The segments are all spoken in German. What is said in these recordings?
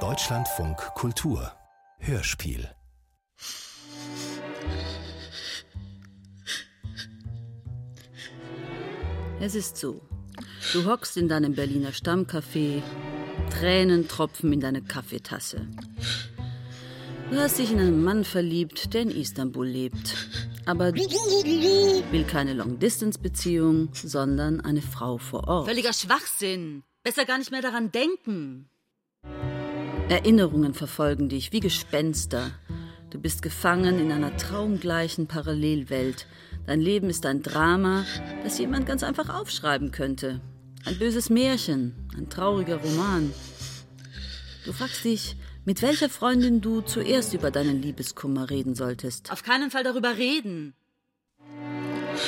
Deutschlandfunk Kultur Hörspiel Es ist so. Du hockst in deinem Berliner Stammcafé, Tränen tropfen in deine Kaffeetasse. Du hast dich in einen Mann verliebt, der in Istanbul lebt. Aber will keine Long-Distance-Beziehung, sondern eine Frau vor Ort. Völliger Schwachsinn. Besser gar nicht mehr daran denken. Erinnerungen verfolgen dich wie Gespenster. Du bist gefangen in einer traumgleichen Parallelwelt. Dein Leben ist ein Drama, das jemand ganz einfach aufschreiben könnte. Ein böses Märchen, ein trauriger Roman. Du fragst dich, mit welcher Freundin du zuerst über deinen Liebeskummer reden solltest. Auf keinen Fall darüber reden.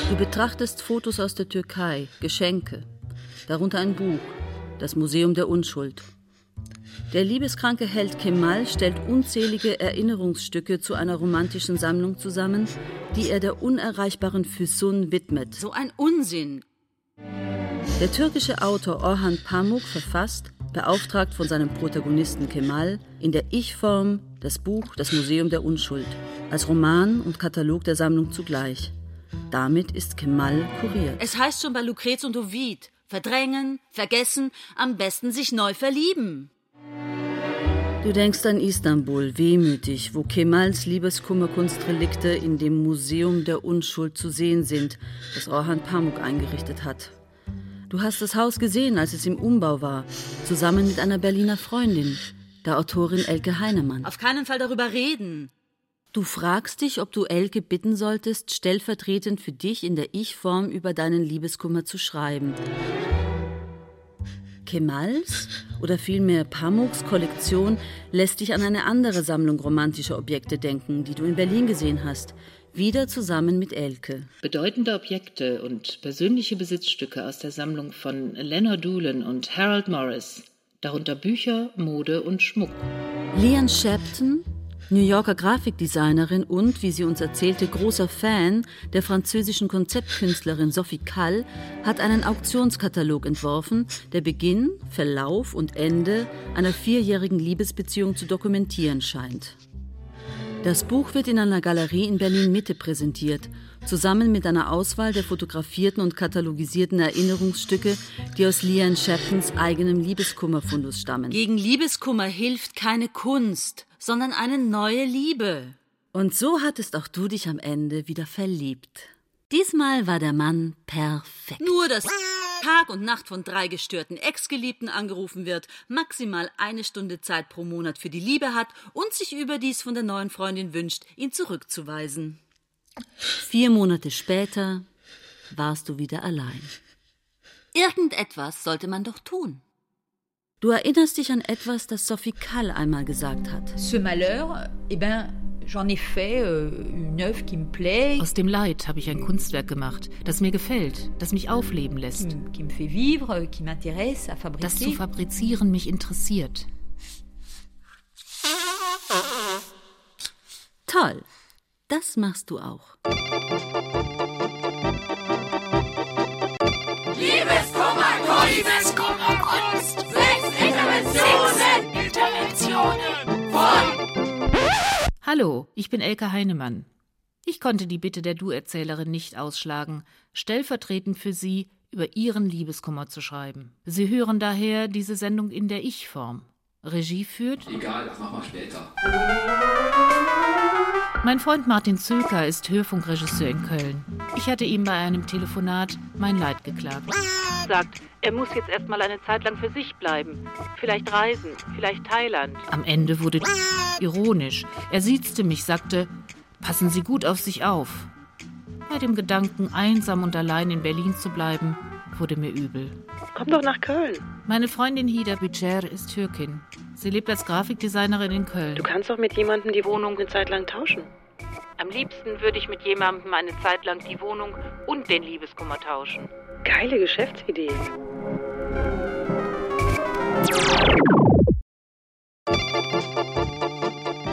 Du betrachtest Fotos aus der Türkei, Geschenke, darunter ein Buch, das Museum der Unschuld. Der liebeskranke Held Kemal stellt unzählige Erinnerungsstücke zu einer romantischen Sammlung zusammen, die er der unerreichbaren Füsun widmet. So ein Unsinn. Der türkische Autor Orhan Pamuk verfasst, beauftragt von seinem Protagonisten Kemal, in der Ich-Form das Buch Das Museum der Unschuld, als Roman und Katalog der Sammlung zugleich. Damit ist Kemal kuriert. Es heißt schon bei Lucrez und Ovid, verdrängen, vergessen, am besten sich neu verlieben. Du denkst an Istanbul, wehmütig, wo Kemals Liebeskummerkunstrelikte in dem Museum der Unschuld zu sehen sind, das Orhan Pamuk eingerichtet hat. Du hast das Haus gesehen, als es im Umbau war, zusammen mit einer Berliner Freundin, der Autorin Elke Heinemann. Auf keinen Fall darüber reden. Du fragst dich, ob du Elke bitten solltest, stellvertretend für dich in der Ich-Form über deinen Liebeskummer zu schreiben. Kemals oder vielmehr Pamuks Kollektion lässt dich an eine andere Sammlung romantischer Objekte denken, die du in Berlin gesehen hast. Wieder zusammen mit Elke. Bedeutende Objekte und persönliche Besitzstücke aus der Sammlung von Leonard Doolan und Harold Morris, darunter Bücher, Mode und Schmuck. Leon Shapton New Yorker Grafikdesignerin und, wie sie uns erzählte, großer Fan der französischen Konzeptkünstlerin Sophie Kall, hat einen Auktionskatalog entworfen, der Beginn, Verlauf und Ende einer vierjährigen Liebesbeziehung zu dokumentieren scheint. Das Buch wird in einer Galerie in Berlin Mitte präsentiert, zusammen mit einer Auswahl der fotografierten und katalogisierten Erinnerungsstücke, die aus Leanne Shaptons eigenem Liebeskummerfundus stammen. Gegen Liebeskummer hilft keine Kunst sondern eine neue Liebe. Und so hattest auch du dich am Ende wieder verliebt. Diesmal war der Mann perfekt. Nur, dass Tag und Nacht von drei gestörten Ex-Geliebten angerufen wird, maximal eine Stunde Zeit pro Monat für die Liebe hat und sich überdies von der neuen Freundin wünscht, ihn zurückzuweisen. Vier Monate später warst du wieder allein. Irgendetwas sollte man doch tun. Du erinnerst dich an etwas, das Sophie Kall einmal gesagt hat. Ce malheur, eh ben, j'en ai fait euh, une œuvre qui me plaît. Aus dem Leid habe ich ein Kunstwerk gemacht, das mir gefällt, das mich aufleben lässt. Qui, qui me fait vivre, qui m'intéresse à fabriquer. Das zu fabrizieren mich interessiert. Toll. Das machst du auch. Liebeskummer, Kunst! Liebeskummer, Kunst! Interventionen! Interventionen von Hallo, ich bin Elke Heinemann. Ich konnte die Bitte der Du-Erzählerin nicht ausschlagen, stellvertretend für Sie über Ihren Liebeskummer zu schreiben. Sie hören daher diese Sendung in der Ich-Form. Regie führt. Egal, das machen wir später. Mein Freund Martin Zülker ist Hörfunkregisseur in Köln. Ich hatte ihm bei einem Telefonat mein Leid geklagt. Sagt, er muss jetzt erstmal eine Zeit lang für sich bleiben. Vielleicht reisen, vielleicht Thailand. Am Ende wurde ironisch. Er siezte mich, sagte, passen Sie gut auf sich auf. Bei dem Gedanken, einsam und allein in Berlin zu bleiben, wurde mir übel. Komm doch nach Köln. Meine Freundin Hida Bücher ist Türkin. Sie lebt als Grafikdesignerin in Köln. Du kannst doch mit jemandem die Wohnung eine Zeit lang tauschen. Am liebsten würde ich mit jemandem eine Zeit lang die Wohnung und den Liebeskummer tauschen. Geile Geschäftsidee.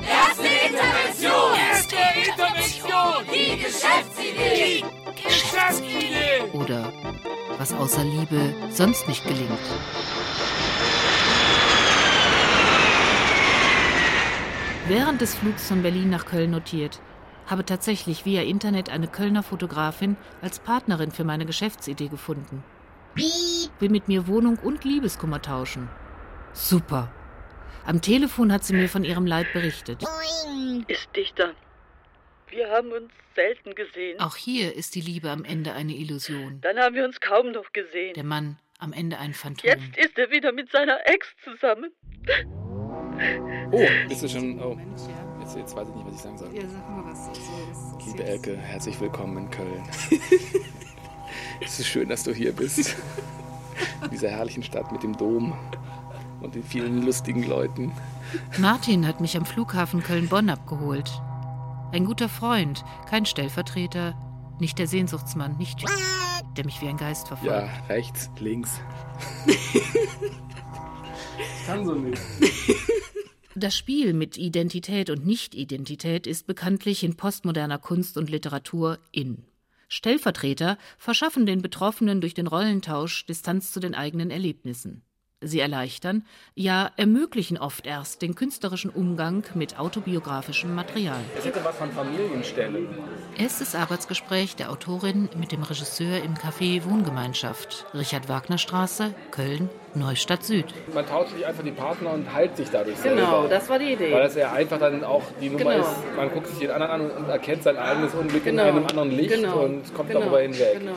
Erste Intervention! Erste Intervention! Die Geschäftsidee! Die Geschäftsidee! Oder was außer Liebe sonst nicht gelingt. Während des Flugs von Berlin nach Köln notiert, habe tatsächlich via Internet eine Kölner Fotografin als Partnerin für meine Geschäftsidee gefunden. Will mit mir Wohnung und Liebeskummer tauschen. Super. Am Telefon hat sie mir von ihrem Leid berichtet. Ist dichter. Wir haben uns selten gesehen. Auch hier ist die Liebe am Ende eine Illusion. Dann haben wir uns kaum noch gesehen. Der Mann am Ende ein Phantom. Jetzt ist er wieder mit seiner Ex zusammen. Oh, bist du schon. Oh. Jetzt, jetzt weiß ich nicht, was ich sagen soll. Ja, sag mal was. Liebe Elke, herzlich willkommen in Köln. es ist schön, dass du hier bist. In dieser herrlichen Stadt mit dem Dom und den vielen lustigen Leuten. Martin hat mich am Flughafen Köln-Bonn abgeholt. Ein guter Freund, kein Stellvertreter, nicht der Sehnsuchtsmann, nicht der mich wie ein Geist verfolgt. Ja, rechts, links. kann so nicht. Das Spiel mit Identität und Nicht-Identität ist bekanntlich in postmoderner Kunst und Literatur in. Stellvertreter verschaffen den Betroffenen durch den Rollentausch Distanz zu den eigenen Erlebnissen. Sie erleichtern, ja ermöglichen oft erst den künstlerischen Umgang mit autobiografischem Material. Es hätte was von Familienstellen. Erstes Arbeitsgespräch der Autorin mit dem Regisseur im Café Wohngemeinschaft, Richard Wagner Straße, Köln, Neustadt Süd. Man tauscht sich einfach die Partner und heilt sich dadurch Genau, selber. das war die Idee. Weil das ja einfach dann auch die Nummer Genau. ist, man guckt sich den anderen an und erkennt sein eigenes Unglück Genau. in einem anderen Licht Genau. und kommt Genau. darüber hinweg. Genau.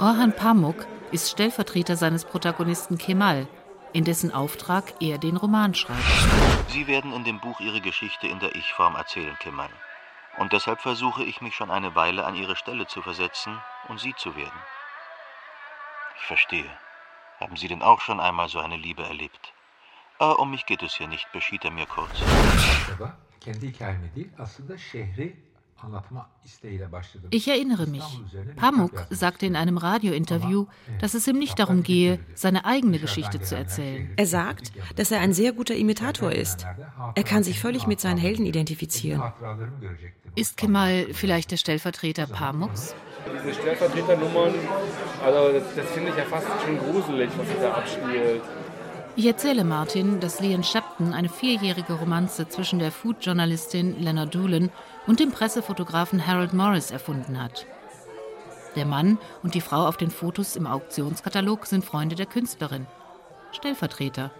Orhan Pamuk ist Stellvertreter seines Protagonisten Kemal, in dessen Auftrag er den Roman schreibt. Sie werden in dem Buch Ihre Geschichte in der Ich-Form erzählen, Kemal. Und deshalb versuche ich mich schon eine Weile an Ihre Stelle zu versetzen und Sie zu werden. Ich verstehe. Haben Sie denn auch schon einmal so eine Liebe erlebt? Aber um mich geht es hier nicht, beschied er mir kurz. Ich erinnere mich. Pamuk sagte in einem Radiointerview, dass es ihm nicht darum gehe, seine eigene Geschichte zu erzählen. Er sagt, dass er ein sehr guter Imitator ist. Er kann sich völlig mit seinen Helden identifizieren. Ist Kemal vielleicht der Stellvertreter Pamuks? Diese Stellvertreternummern, also das, das finde ich ja fast schon gruselig, was sich da abspielt. Ich erzähle Martin, dass Leon Shepton eine vierjährige Romanze zwischen der Food-Journalistin Lena Doolan und dem Pressefotografen Harold Morris erfunden hat. Der Mann und die Frau auf den Fotos im Auktionskatalog sind Freunde der Künstlerin. Stellvertreter.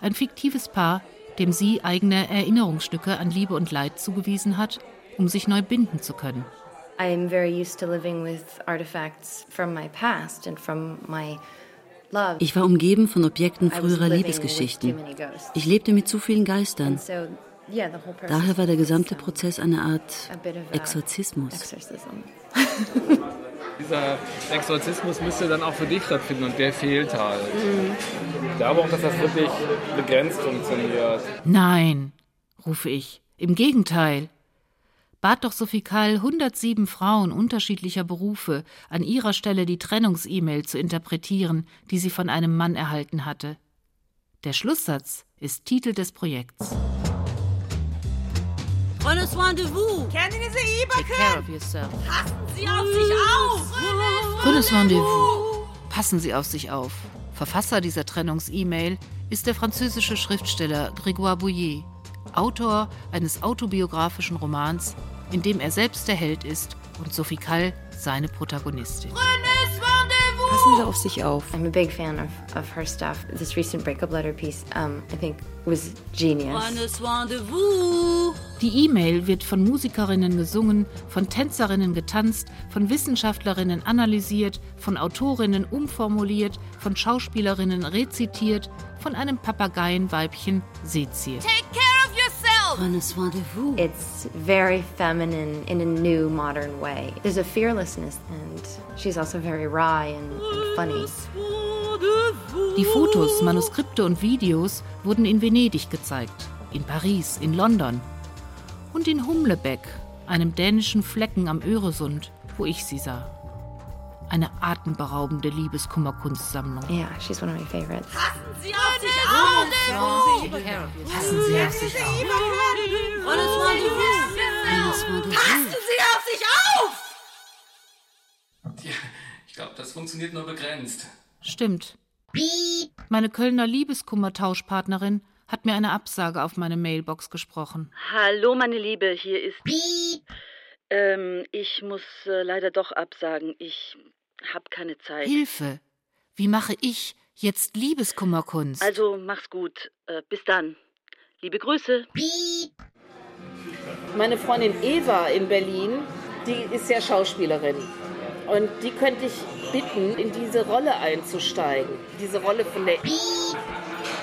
Ein fiktives Paar, dem sie eigene Erinnerungsstücke an Liebe und Leid zugewiesen hat, um sich neu binden zu können. I'm very used to living with artifacts from my past and from my love. Ich war umgeben von Objekten I früherer Liebesgeschichten. Ich lebte mit zu vielen Geistern. Daher war der gesamte Prozess eine Art Exorzismus. Dieser Exorzismus müsste dann auch für dich stattfinden und der fehlt halt. Ich glaube auch, dass das wirklich begrenzt funktioniert. Nein, rufe ich. Im Gegenteil. Bat doch Sophie Kall 107 Frauen unterschiedlicher Berufe, an ihrer Stelle die Trennungs-E-Mail zu interpretieren, die sie von einem Mann erhalten hatte. Der Schlusssatz ist Titel des Projekts. Prenez soin de vous. Kendinize iyi Take care bakın. of yourself. Passen Sie auf sich auf. Prenez soin de vous. Passen Sie auf sich auf. Verfasser dieser Trennungs-E-Mail ist der französische Schriftsteller Grégoire Bouillet, Autor eines autobiografischen Romans, in dem er selbst der Held ist und Sophie Kall seine Protagonistin. Passen Sie auf sich auf. I'm a big fan of, of her stuff. This recent breakup letter piece, um, I think, was genius. Die E-Mail wird von Musikerinnen gesungen, von Tänzerinnen getanzt, von Wissenschaftlerinnen analysiert, von Autorinnen umformuliert, von Schauspielerinnen rezitiert, von einem Papageienweibchen seziert. Take care. Prenez soin de vous. It's very feminine in a new, modern way. There's a fearlessness, and she's also very wry and, and funny. Die Fotos, Manuskripte und Videos wurden in Venedig gezeigt, in Paris, in London und in Humlebeck, einem dänischen Flecken am Öresund, wo ich sie sah. Eine atemberaubende Liebeskummerkunstsammlung. Yeah, she's one of my favorites. Passen Sie auf sich auf. Passen Sie auf sich auf. Passen. Sie auf sich auf. Ja, ich glaube, das funktioniert nur begrenzt. Stimmt. Meine Kölner Liebeskummertauschpartnerin hat mir eine Absage auf meine Mailbox gesprochen. Hallo, meine Liebe, hier ist. Ähm, ich muss äh, leider doch absagen. Ich hab keine Zeit. Hilfe! Wie mache ich jetzt Liebeskummerkunst? Also mach's gut. Äh, bis dann. Liebe Grüße. Meine Freundin Eva in Berlin, die ist ja Schauspielerin. Und die könnte ich bitten, in diese Rolle einzusteigen. Diese Rolle von der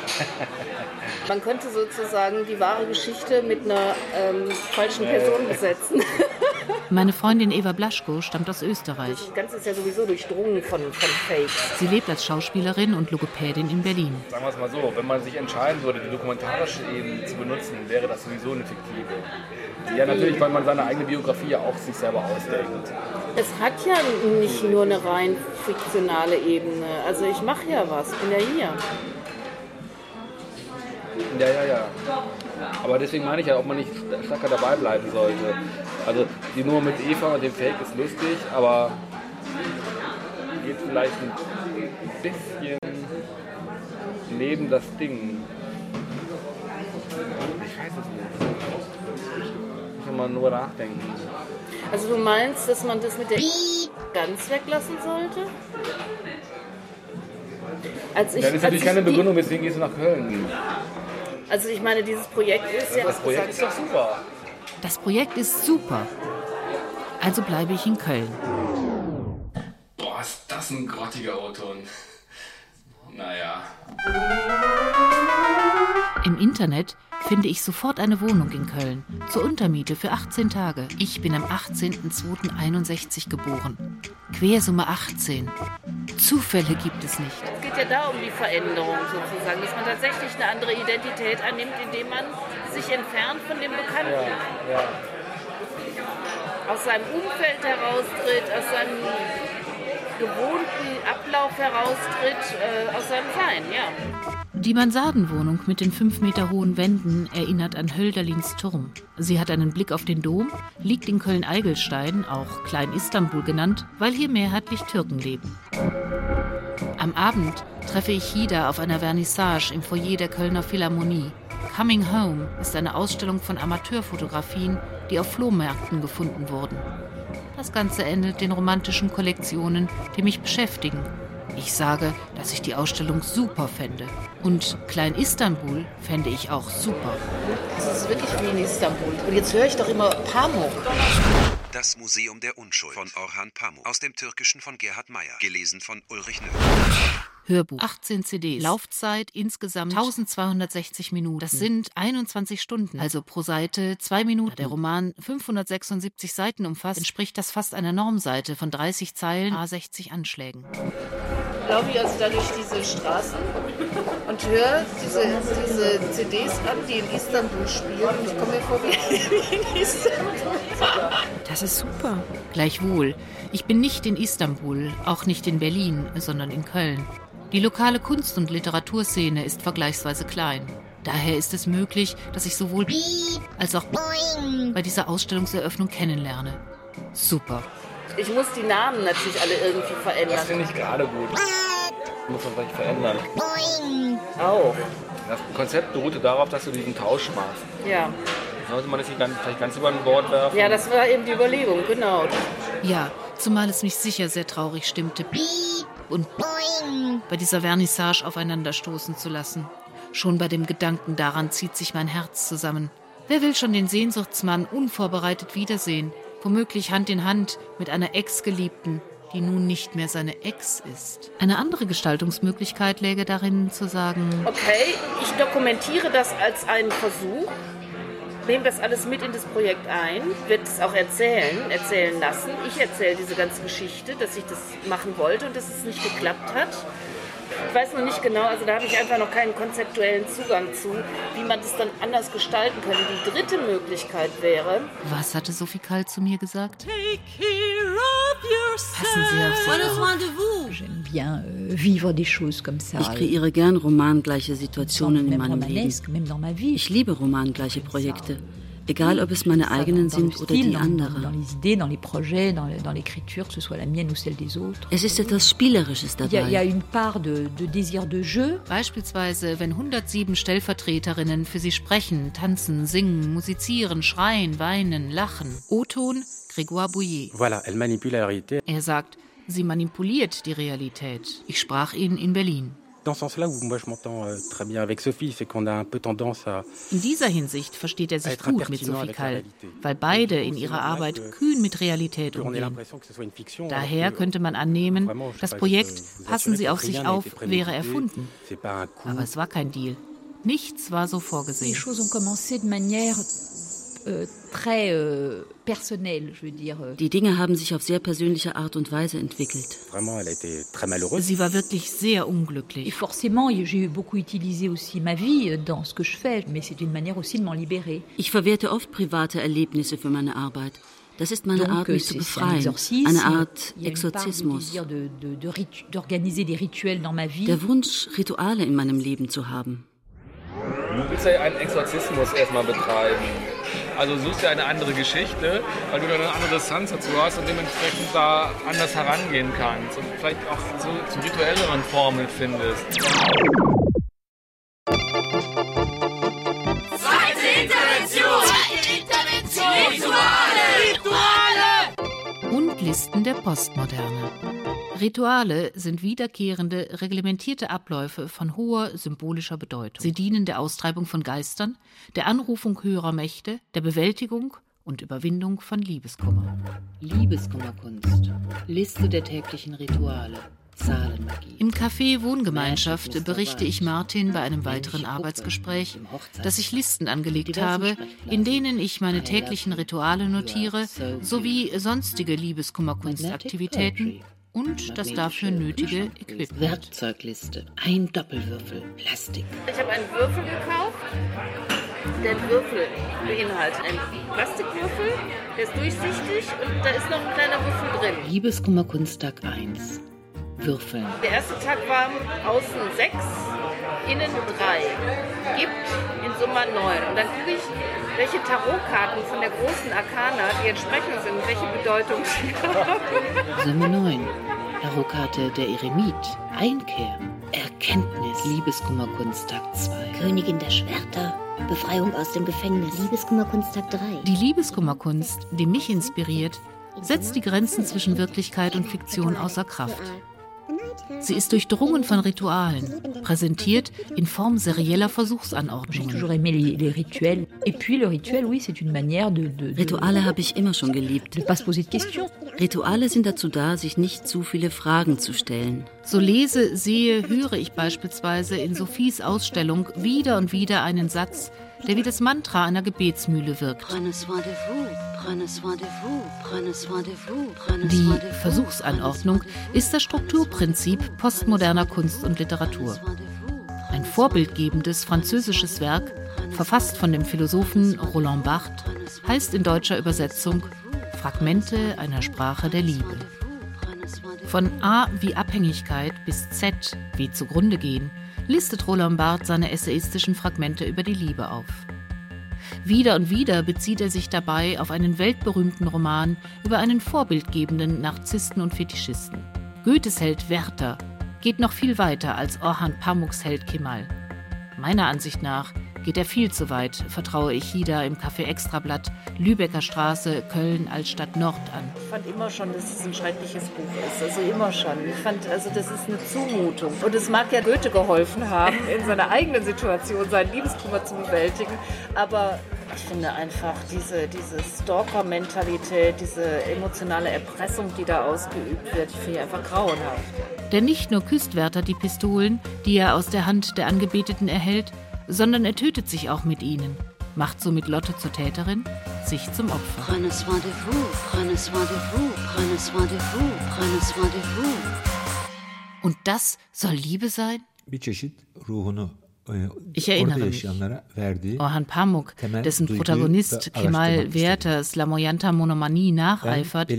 Man könnte sozusagen die wahre Geschichte mit einer ähm, falschen Person besetzen. Meine Freundin Eva Blaschko stammt aus Österreich. Das Ganze ist ja sowieso durchdrungen von, von Fakes. Sie lebt als Schauspielerin und Logopädin in Berlin. Sagen wir es mal so, wenn man sich entscheiden würde, die dokumentarische Ebene zu benutzen, wäre das sowieso eine fiktive. Ja, natürlich, weil man seine eigene Biografie ja auch sich selber ausdenkt. Es hat ja nicht nur eine rein fiktionale Ebene. Also ich mache ja was, bin ja hier. Ja, ja, ja. Aber deswegen meine ich ja, ob man nicht stärker dabei bleiben sollte. Also die Nummer mit Eva und dem Fake ist lustig, aber geht vielleicht ein bisschen neben das Ding. Ich weiß es nicht. Muss man nur nachdenken. Also du meinst, dass man das mit der ganz weglassen sollte? Als ich, das ist natürlich keine Begründung, weswegen gehst du nach Köln. Also ich meine, dieses Projekt ist ja... Das Projekt ist doch super. Das Projekt ist super. Also bleibe ich in Köln. Boah, ist das ein grottiger O-Ton. Naja. Im Internet finde ich sofort eine Wohnung in Köln. Zur Untermiete für 18 Tage. Ich bin am 18.02.61 geboren. Quersumme 18. Zufälle gibt es nicht. Es geht ja da um die Veränderung sozusagen, dass man tatsächlich eine andere Identität annimmt, indem man sich entfernt von dem Bekannten. Ja, ja. Aus seinem Umfeld heraustritt, aus seinem gewohnten Ablauf heraustritt, äh, aus seinem Sein, ja. Die Mansardenwohnung mit den fünf Meter hohen Wänden erinnert an Hölderlins Turm. Sie hat einen Blick auf den Dom, liegt in Köln-Eigelstein, auch Klein-Istanbul genannt, weil hier mehrheitlich Türken leben. Am Abend treffe ich Hida auf einer Vernissage im Foyer der Kölner Philharmonie. Coming Home ist eine Ausstellung von Amateurfotografien, die auf Flohmärkten gefunden wurden. Das Ganze ähnelt den romantischen Kollektionen, die mich beschäftigen ich sage, dass ich die Ausstellung super fände. Und Klein Istanbul fände ich auch super. Das ist wirklich wie in Istanbul. Und jetzt höre ich doch immer Pamuk. Das Museum der Unschuld von Orhan Pamuk. Aus dem Türkischen von Gerhard Meyer. Gelesen von Ulrich Nöhr. Hörbuch. 18 CDs. Laufzeit insgesamt 1260 Minuten. Das sind 21 Stunden. Also pro Seite zwei Minuten. Der Roman 576 Seiten umfasst, entspricht das fast einer Normseite von 30 Zeilen, A60 Anschlägen laufe ich also da durch diese Straßen und höre diese, diese CDs an, die in Istanbul spielen. Und ich komme mir vor wie in Istanbul. Das ist super. Gleichwohl, ich bin nicht in Istanbul, auch nicht in Berlin, sondern in Köln. Die lokale Kunst- und Literaturszene ist vergleichsweise klein. Daher ist es möglich, dass ich sowohl als auch bei dieser Ausstellungseröffnung kennenlerne. Super. Ich muss die Namen natürlich alle irgendwie verändern. Das finde ich gerade gut. Muss man vielleicht verändern. Auch. Das Konzept beruhte darauf, dass du diesen Tausch machst. Ja. Sollte man das nicht ganz, vielleicht ganz über ein Bord werfen? Ja, das war eben die Überlegung, genau. Ja, zumal es mich sicher sehr traurig stimmte, und bei dieser Vernissage aufeinanderstoßen zu lassen. Schon bei dem Gedanken daran zieht sich mein Herz zusammen. Wer will schon den Sehnsuchtsmann unvorbereitet wiedersehen? Womöglich Hand in Hand mit einer Ex-Geliebten, die nun nicht mehr seine Ex ist. Eine andere Gestaltungsmöglichkeit läge darin zu sagen, okay, ich dokumentiere das als einen Versuch, nehme das alles mit in das Projekt ein, werde es auch erzählen, erzählen lassen. Ich erzähle diese ganze Geschichte, dass ich das machen wollte und dass es nicht geklappt hat. Ich weiß noch nicht genau, also da habe ich einfach noch keinen konzeptuellen Zugang zu, wie man das dann anders gestalten könnte. Die dritte Möglichkeit wäre. Was hatte Sophie Kall zu mir gesagt? Take care of yourself. Passen Sie auf sich auf. bien euh, vivre des choses comme ça. Ich kreiere gern romangleiche Situationen in meinem Leben. Ich liebe romangleiche Projekte. Egal, ob es meine eigenen sind oder die anderer. Es ist etwas Spielerisches dabei. Beispielsweise, wenn 107 Stellvertreterinnen für sie sprechen, tanzen, singen, musizieren, schreien, weinen, lachen. O-Ton Grégoire Bouillet. Voilà, elle manipule la réalité. Er sagt, sie manipuliert die Realität. Ich sprach ihn in Berlin. Dans ce sens-là, où moi je m'entends euh, très bien avec Sophie, c'est qu'on a un peu tendance à. In dieser Hinsicht versteht er sich gut mit Sophie Kall, weil beide in ihrer Arbeit kühn mit Realität umgehen. Daher könnte man annehmen, das Projekt Passen Sie auf sich auf wäre erfunden. Aber es war kein Deal. Nichts war so vorgesehen. Die Dinge haben sich auf sehr persönliche Art und Weise entwickelt. Sie war wirklich sehr unglücklich. Et forcément, j'ai eu beaucoup utilisé aussi ma vie dans ce que je fais, mais c'est une manière aussi de m'en libérer. Ich verwerte oft private Erlebnisse für meine Arbeit. Das ist meine Art, mich zu befreien. Eine Art Exorzismus. Der Wunsch, Rituale in meinem Leben zu haben. Du willst ja einen Exorzismus erstmal betreiben. Also suchst dir eine andere Geschichte, weil du dann eine andere Distanz dazu hast und dementsprechend da anders herangehen kannst und vielleicht auch zu, zu rituelleren Formeln findest. Listen der Postmoderne. Rituale sind wiederkehrende, reglementierte Abläufe von hoher symbolischer Bedeutung. Sie dienen der Austreibung von Geistern, der Anrufung höherer Mächte, der Bewältigung und Überwindung von Liebeskummer. Liebeskummerkunst. Liste der täglichen Rituale. Zahlenmagie. Im Café Wohngemeinschaft berichte ich Martin bei einem weiteren Arbeitsgespräch, dass ich Listen angelegt habe, in denen ich meine täglichen Rituale notiere, sowie sonstige Liebeskummerkunstaktivitäten und das dafür nötige Equipment. Werkzeugliste, ein Doppelwürfel, Plastik. Ich habe einen Würfel gekauft. Der Würfel beinhaltet einen Plastikwürfel, der ist durchsichtig und da ist noch ein kleiner Würfel drin. Liebeskummerkunsttag 1. Würfeln. Der erste Tag war außen 6, innen 3. Gibt in Summe 9. Und dann gucke ich, welche Tarotkarten von der großen Arkana, die entsprechend sind, welche Bedeutung sie haben. Summe 9. Tarotkarte der Eremit. Einkehr. Erkenntnis. Liebeskummerkunsttag 2. Königin der Schwerter. Befreiung aus dem Gefängnis. Liebeskummerkunsttag 3. Die Liebeskummerkunst, die mich inspiriert, setzt die Grenzen zwischen Wirklichkeit und Fiktion außer Kraft. Sie ist durchdrungen von Ritualen, präsentiert in Form serieller Versuchsanordnungen. Rituale habe ich immer schon geliebt. Rituale sind dazu da, sich nicht zu viele Fragen zu stellen. So lese, sehe, höre ich beispielsweise in Sophies Ausstellung wieder und wieder einen Satz, der wie das Mantra einer Gebetsmühle wirkt. Die Versuchsanordnung ist das Strukturprinzip postmoderner Kunst und Literatur. Ein vorbildgebendes französisches Werk, verfasst von dem Philosophen Roland Barthes, heißt in deutscher Übersetzung Fragmente einer Sprache der Liebe. Von A wie Abhängigkeit bis Z wie zugrunde gehen listet Roland Barthes seine essayistischen Fragmente über die Liebe auf. Wieder und wieder bezieht er sich dabei auf einen weltberühmten Roman über einen vorbildgebenden Narzissten und Fetischisten. Goethes Held Werther geht noch viel weiter als Orhan Pamuks Held Kemal. Meiner Ansicht nach geht er viel zu weit, vertraue ich Hida im Café Extrablatt, Lübecker Straße, Köln als Stadt Nord an. Ich fand immer schon, dass es ein schreckliches Buch ist. Also immer schon. Ich fand, also das ist eine Zumutung. Und es mag ja Goethe geholfen haben, in seiner eigenen Situation seinen Liebeskummer zu bewältigen. Aber ich finde einfach diese, diese Stalker-Mentalität, diese emotionale Erpressung, die da ausgeübt wird, ich finde einfach grauenhaft. Denn nicht nur küsst Werther die Pistolen, die er aus der Hand der Angebeteten erhält, sondern er tötet sich auch mit ihnen, macht somit Lotte zur Täterin, sich zum Opfer. Prenez soin de vous, prenez soin de vous, prenez soin de vous, prenez soin de vous. Und das soll Liebe sein? Bir çeşit ruhunu ich erinnere mich. Orhan Pamuk, dessen Protagonist Kemal Werthers Lamoyanta Monomanie nacheifert,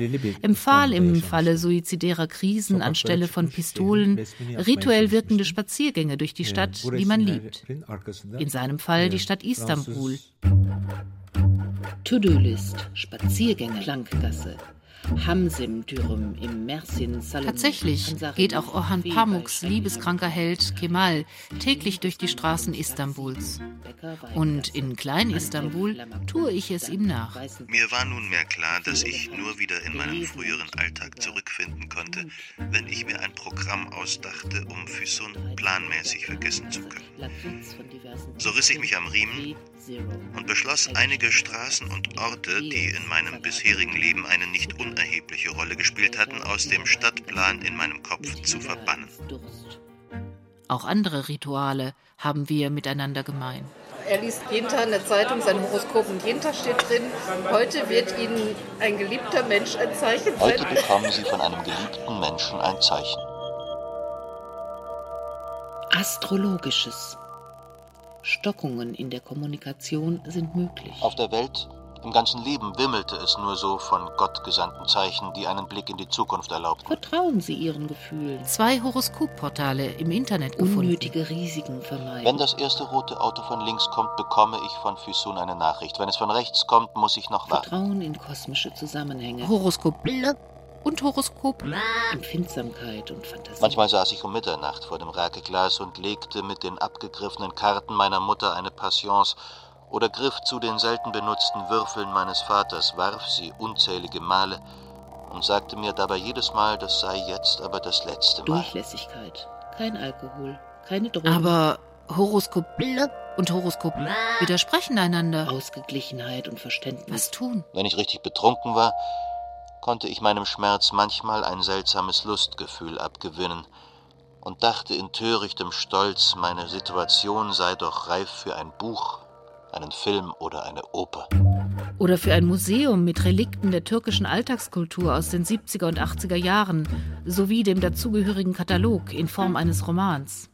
empfahl im Falle suizidärer Krisen anstelle von Pistolen rituell wirkende Spaziergänge durch die Stadt, die man liebt. In seinem Fall die Stadt Istanbul. To-Do-List, Spaziergänge, Klanggasse, Hamsim Dürüm im Mersin Salon. Tatsächlich geht auch Orhan Pamuks liebeskranker Held Kemal täglich durch die Straßen Istanbuls. Und in Klein-Istanbul tue ich es ihm nach. Mir war nunmehr klar, dass ich nur wieder in meinen früheren Alltag zurückfinden konnte, wenn ich mir ein Programm ausdachte, um Füsun planmäßig vergessen zu können. So riss ich mich am Riemen und beschloss, einige Straßen und Orte, die in meinem bisherigen Leben eine nicht unerhebliche Rolle gespielt hatten, aus dem Stadtplan in meinem Kopf zu verbannen. Auch andere Rituale haben wir miteinander gemein. Er liest jeden Tag in der Zeitung sein Horoskop und jeden Tag steht drin, heute wird Ihnen ein geliebter Mensch ein Zeichen sein. Heute bekommen Sie von einem geliebten Menschen ein Zeichen. Astrologisches. Stockungen in der Kommunikation sind möglich. Auf der Welt, im ganzen Leben wimmelte es nur so von gottgesandten Zeichen, die einen Blick in die Zukunft erlaubten. Vertrauen Sie Ihren Gefühlen. Zwei Horoskopportale im Internet gefunden. Unnötige Risiken vermeiden. Wenn das erste rote Auto von links kommt, bekomme ich von Füsun eine Nachricht. Wenn es von rechts kommt, muss ich noch warten. Vertrauen in kosmische Zusammenhänge. Horoskop und Horoskop, Empfindsamkeit und Fantasie. Manchmal saß ich um Mitternacht vor dem Rakeglas und legte mit den abgegriffenen Karten meiner Mutter eine Patience oder griff zu den selten benutzten Würfeln meines Vaters, warf sie unzählige Male und sagte mir dabei jedes Mal, das sei jetzt aber das letzte Mal. Durchlässigkeit, kein Alkohol, keine Drogen. Aber Horoskop und Horoskop widersprechen einander. Ausgeglichenheit und Verständnis. Was tun? Wenn ich richtig betrunken war, konnte ich meinem Schmerz manchmal ein seltsames Lustgefühl abgewinnen und dachte in törichtem Stolz, meine Situation sei doch reif für ein Buch, einen Film oder eine Oper. Oder für ein Museum mit Relikten der türkischen Alltagskultur aus den 70er und 80er Jahren sowie dem dazugehörigen Katalog in Form eines Romans.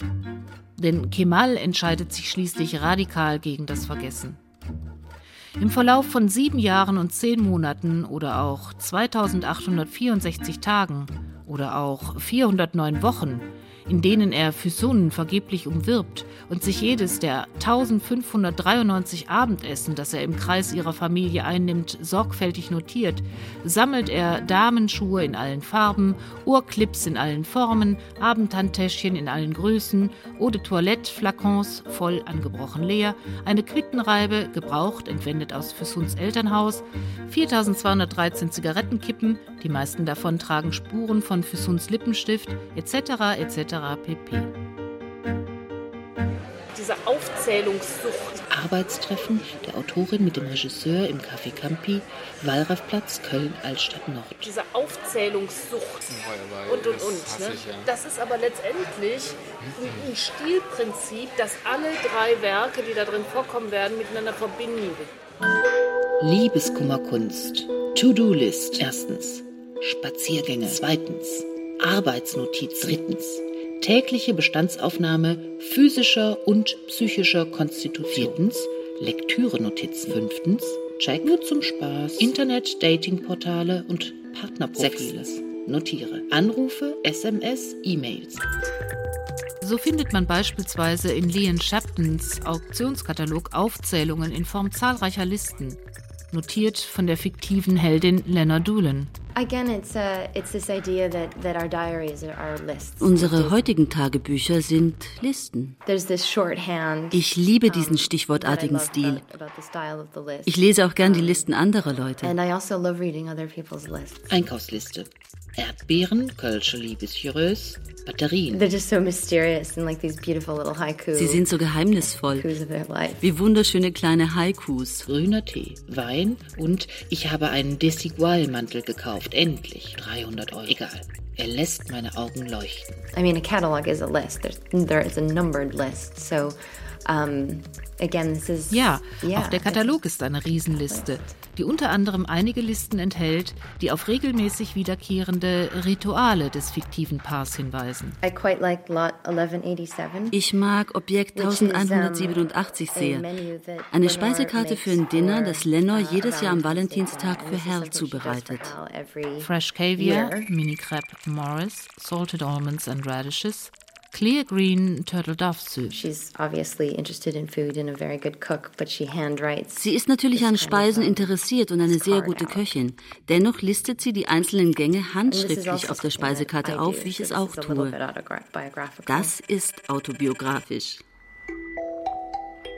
Denn Kemal entscheidet sich schließlich radikal gegen das Vergessen. Im Verlauf von sieben Jahren und zehn Monaten oder auch 2864 Tagen oder auch 409 Wochen in denen er Füsunen vergeblich umwirbt und sich jedes der 1593 Abendessen, das er im Kreis ihrer Familie einnimmt, sorgfältig notiert, sammelt er Damenschuhe in allen Farben, Ohrclips in allen Formen, Abendhandtäschchen in allen Größen, Eau de Toilette, Flakons voll angebrochen leer, eine Quittenreibe, gebraucht, entwendet aus Füsuns Elternhaus, 4213 Zigarettenkippen, die meisten davon tragen Spuren von Füsuns Lippenstift, etc., etc pp. Diese Aufzählungssucht. Arbeitstreffen der Autorin mit dem Regisseur im Café Campi, Wallraffplatz, Köln, Altstadt Nord. Diese Aufzählungssucht und und und. Ne? Das ist aber letztendlich ein Stilprinzip, das alle drei Werke, die da drin vorkommen werden, miteinander verbinden. Liebeskummerkunst. To-Do-List. Erstens. Spaziergänge. Zweitens. Arbeitsnotiz. Drittens tägliche Bestandsaufnahme physischer und psychischer Konstitution. Viertens, Lektürenotizen. Fünftens, Check nur zum Spaß, Internet, Datingportale und Partnerprofile. Sechstens, notiere Anrufe, SMS, E-Mails. So findet man beispielsweise in Leon Shaptons Auktionskatalog Aufzählungen in Form zahlreicher Listen, notiert von der fiktiven Heldin Lena Doolin. Unsere heutigen Tagebücher sind Listen. Ich liebe diesen stichwortartigen Stil. Ich lese auch gern die Listen anderer Leute. Also Einkaufsliste. Erdbeeren, Kölsche Liebesjurös, Batterien. They're just so mysterious and like these beautiful little haikus. Sie sind so geheimnisvoll. Wie wunderschöne kleine Haikus. Grüner Tee, Wein und ich habe einen Desigual-Mantel gekauft. Endlich. 300 Euro. Egal. Er lässt meine Augen leuchten. I mean, a catalog is a list. There's, there is a numbered list. So, um, again, this is. Ja, yeah, auch der Katalog ist eine Riesenliste die unter anderem einige Listen enthält, die auf regelmäßig wiederkehrende Rituale des fiktiven Paars hinweisen. Ich mag Objekt 1187 sehr. Eine Speisekarte für ein Dinner, das Lenor jedes Jahr am Valentinstag für Hal zubereitet. Fresh Caviar, Mini Crepe Morris, Salted Almonds and Radishes, Clear Green Turtle Dove Soup. She's obviously interested in food and a very good cook, but she handwrites. Sie ist natürlich an Speisen interessiert und eine sehr gute Köchin. Dennoch listet sie die einzelnen Gänge handschriftlich also auf der Speisekarte auf, wie ich es auch tue. Das ist autobiografisch.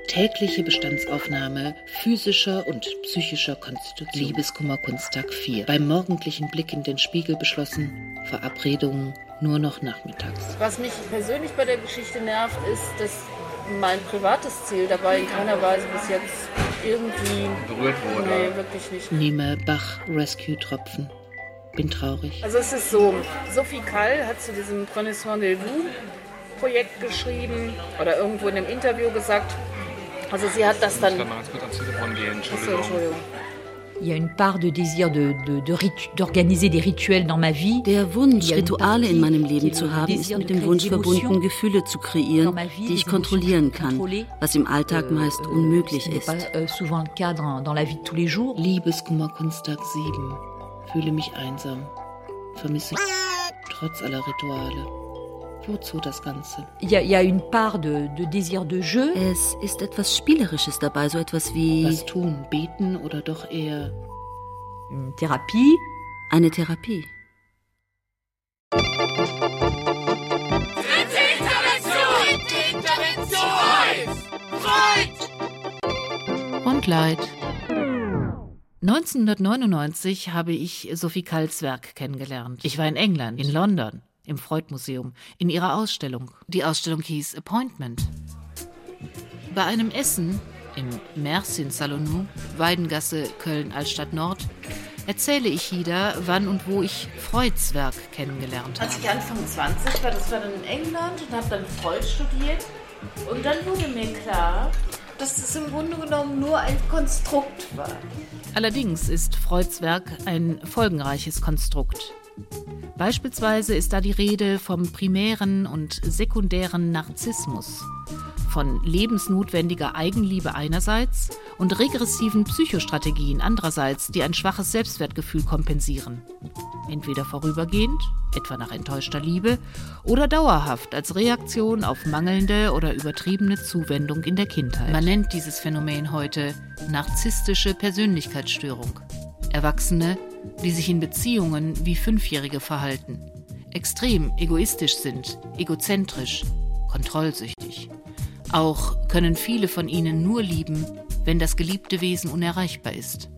Tägliche Bestandsaufnahme physischer und psychischer Konstitution. Liebeskummer Kunsttag 4. Beim morgendlichen Blick in den Spiegel beschlossen, Verabredungen nur noch nachmittags. Was mich persönlich bei der Geschichte nervt, ist, dass mein privates Ziel dabei in keiner Weise bis jetzt irgendwie berührt wurde. Nee, wirklich nicht. Nehme Bach Rescue Tropfen. Bin traurig. Also es ist so, Sophie Kall hat zu diesem Prenez Rendezvous Projekt geschrieben oder irgendwo in einem Interview gesagt, also sie hat das dann... Ich kann mal ganz kurz ans Telefon gehen, Entschuldigung. Entschuldigung. Il y a une part de désir d'organiser de, de, de des rituels dans ma vie. Der Wunsch, Rituale in meinem Leben zu haben, ist mit dem Wunsch verbunden, Gefühle zu kreieren, die ich kontrollieren kann, was im Alltag euh, meist unmöglich ist. Euh, souvent le cas dans, dans la vie de tous les jours. Liebeskummer Kunsttag 7. Fühle mich einsam. Vermisse trotz aller Rituale. Wozu das Ganze? Il y, a, il y a une part de, de désir de jeu. Es ist etwas Spielerisches dabei, so etwas wie. Was tun? Beten oder doch eher. Eine Therapie. Eine Therapie. Dritte Intervention! Dritte Intervention! Freud! Und Leid. 1999 habe ich Sophie Kalls Werk kennengelernt. Ich war in England, in London im Freud-Museum, in ihrer Ausstellung. Die Ausstellung hieß Appointment. Bei einem Essen im Mersin Salonou, Weidengasse, Köln-Altstadt Nord, erzähle ich Hida, wann und wo ich Freuds Werk kennengelernt habe. Als ich Anfang 20 war, das war dann in England und habe dann Freud studiert. Und dann wurde mir klar, dass das im Grunde genommen nur ein Konstrukt war. Allerdings ist Freuds Werk ein folgenreiches Konstrukt. Beispielsweise ist da die Rede vom primären und sekundären Narzissmus, von lebensnotwendiger Eigenliebe einerseits und regressiven Psychostrategien andererseits, die ein schwaches Selbstwertgefühl kompensieren. Entweder vorübergehend, etwa nach enttäuschter Liebe, oder dauerhaft als Reaktion auf mangelnde oder übertriebene Zuwendung in der Kindheit. Man nennt dieses Phänomen heute narzisstische Persönlichkeitsstörung. Erwachsene die sich in Beziehungen wie Fünfjährige verhalten, extrem egoistisch sind, egozentrisch, kontrollsüchtig. Auch können viele von ihnen nur lieben, wenn das geliebte Wesen unerreichbar ist.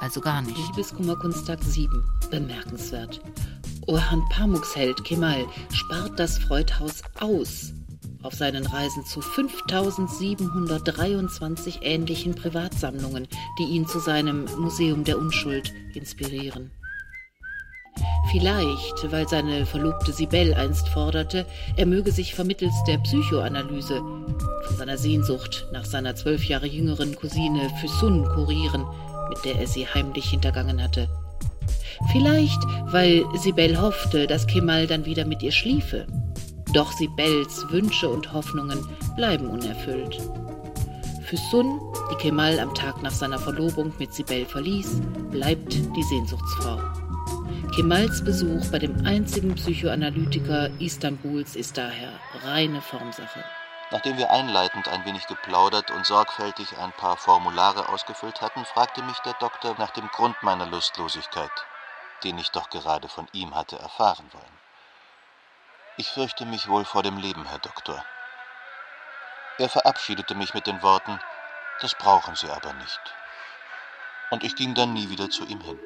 Also gar nicht. Liebeskummer Kunsttag 7. Bemerkenswert. Orhan Pamuks Held Kemal spart das Freudhaus aus auf seinen Reisen zu 5723 ähnlichen Privatsammlungen, die ihn zu seinem Museum der Unschuld inspirieren. Vielleicht, weil seine Verlobte Sibel einst forderte, er möge sich vermittels der Psychoanalyse von seiner Sehnsucht nach seiner zwölf Jahre jüngeren Cousine Füsun kurieren, mit der er sie heimlich hintergangen hatte. Vielleicht, weil Sibel hoffte, dass Kemal dann wieder mit ihr schliefe. Doch Sibels Wünsche und Hoffnungen bleiben unerfüllt. Für Sun, die Kemal am Tag nach seiner Verlobung mit Sibel verließ, bleibt die Sehnsuchtsfrau. Kemals Besuch bei dem einzigen Psychoanalytiker Istanbuls ist daher reine Formsache. Nachdem wir einleitend ein wenig geplaudert und sorgfältig ein paar Formulare ausgefüllt hatten, fragte mich der Doktor nach dem Grund meiner Lustlosigkeit, den ich doch gerade von ihm hatte erfahren wollen. Ich fürchte mich wohl vor dem Leben, Herr Doktor. Er verabschiedete mich mit den Worten, das brauchen Sie aber nicht. Und ich ging dann nie wieder zu ihm hin.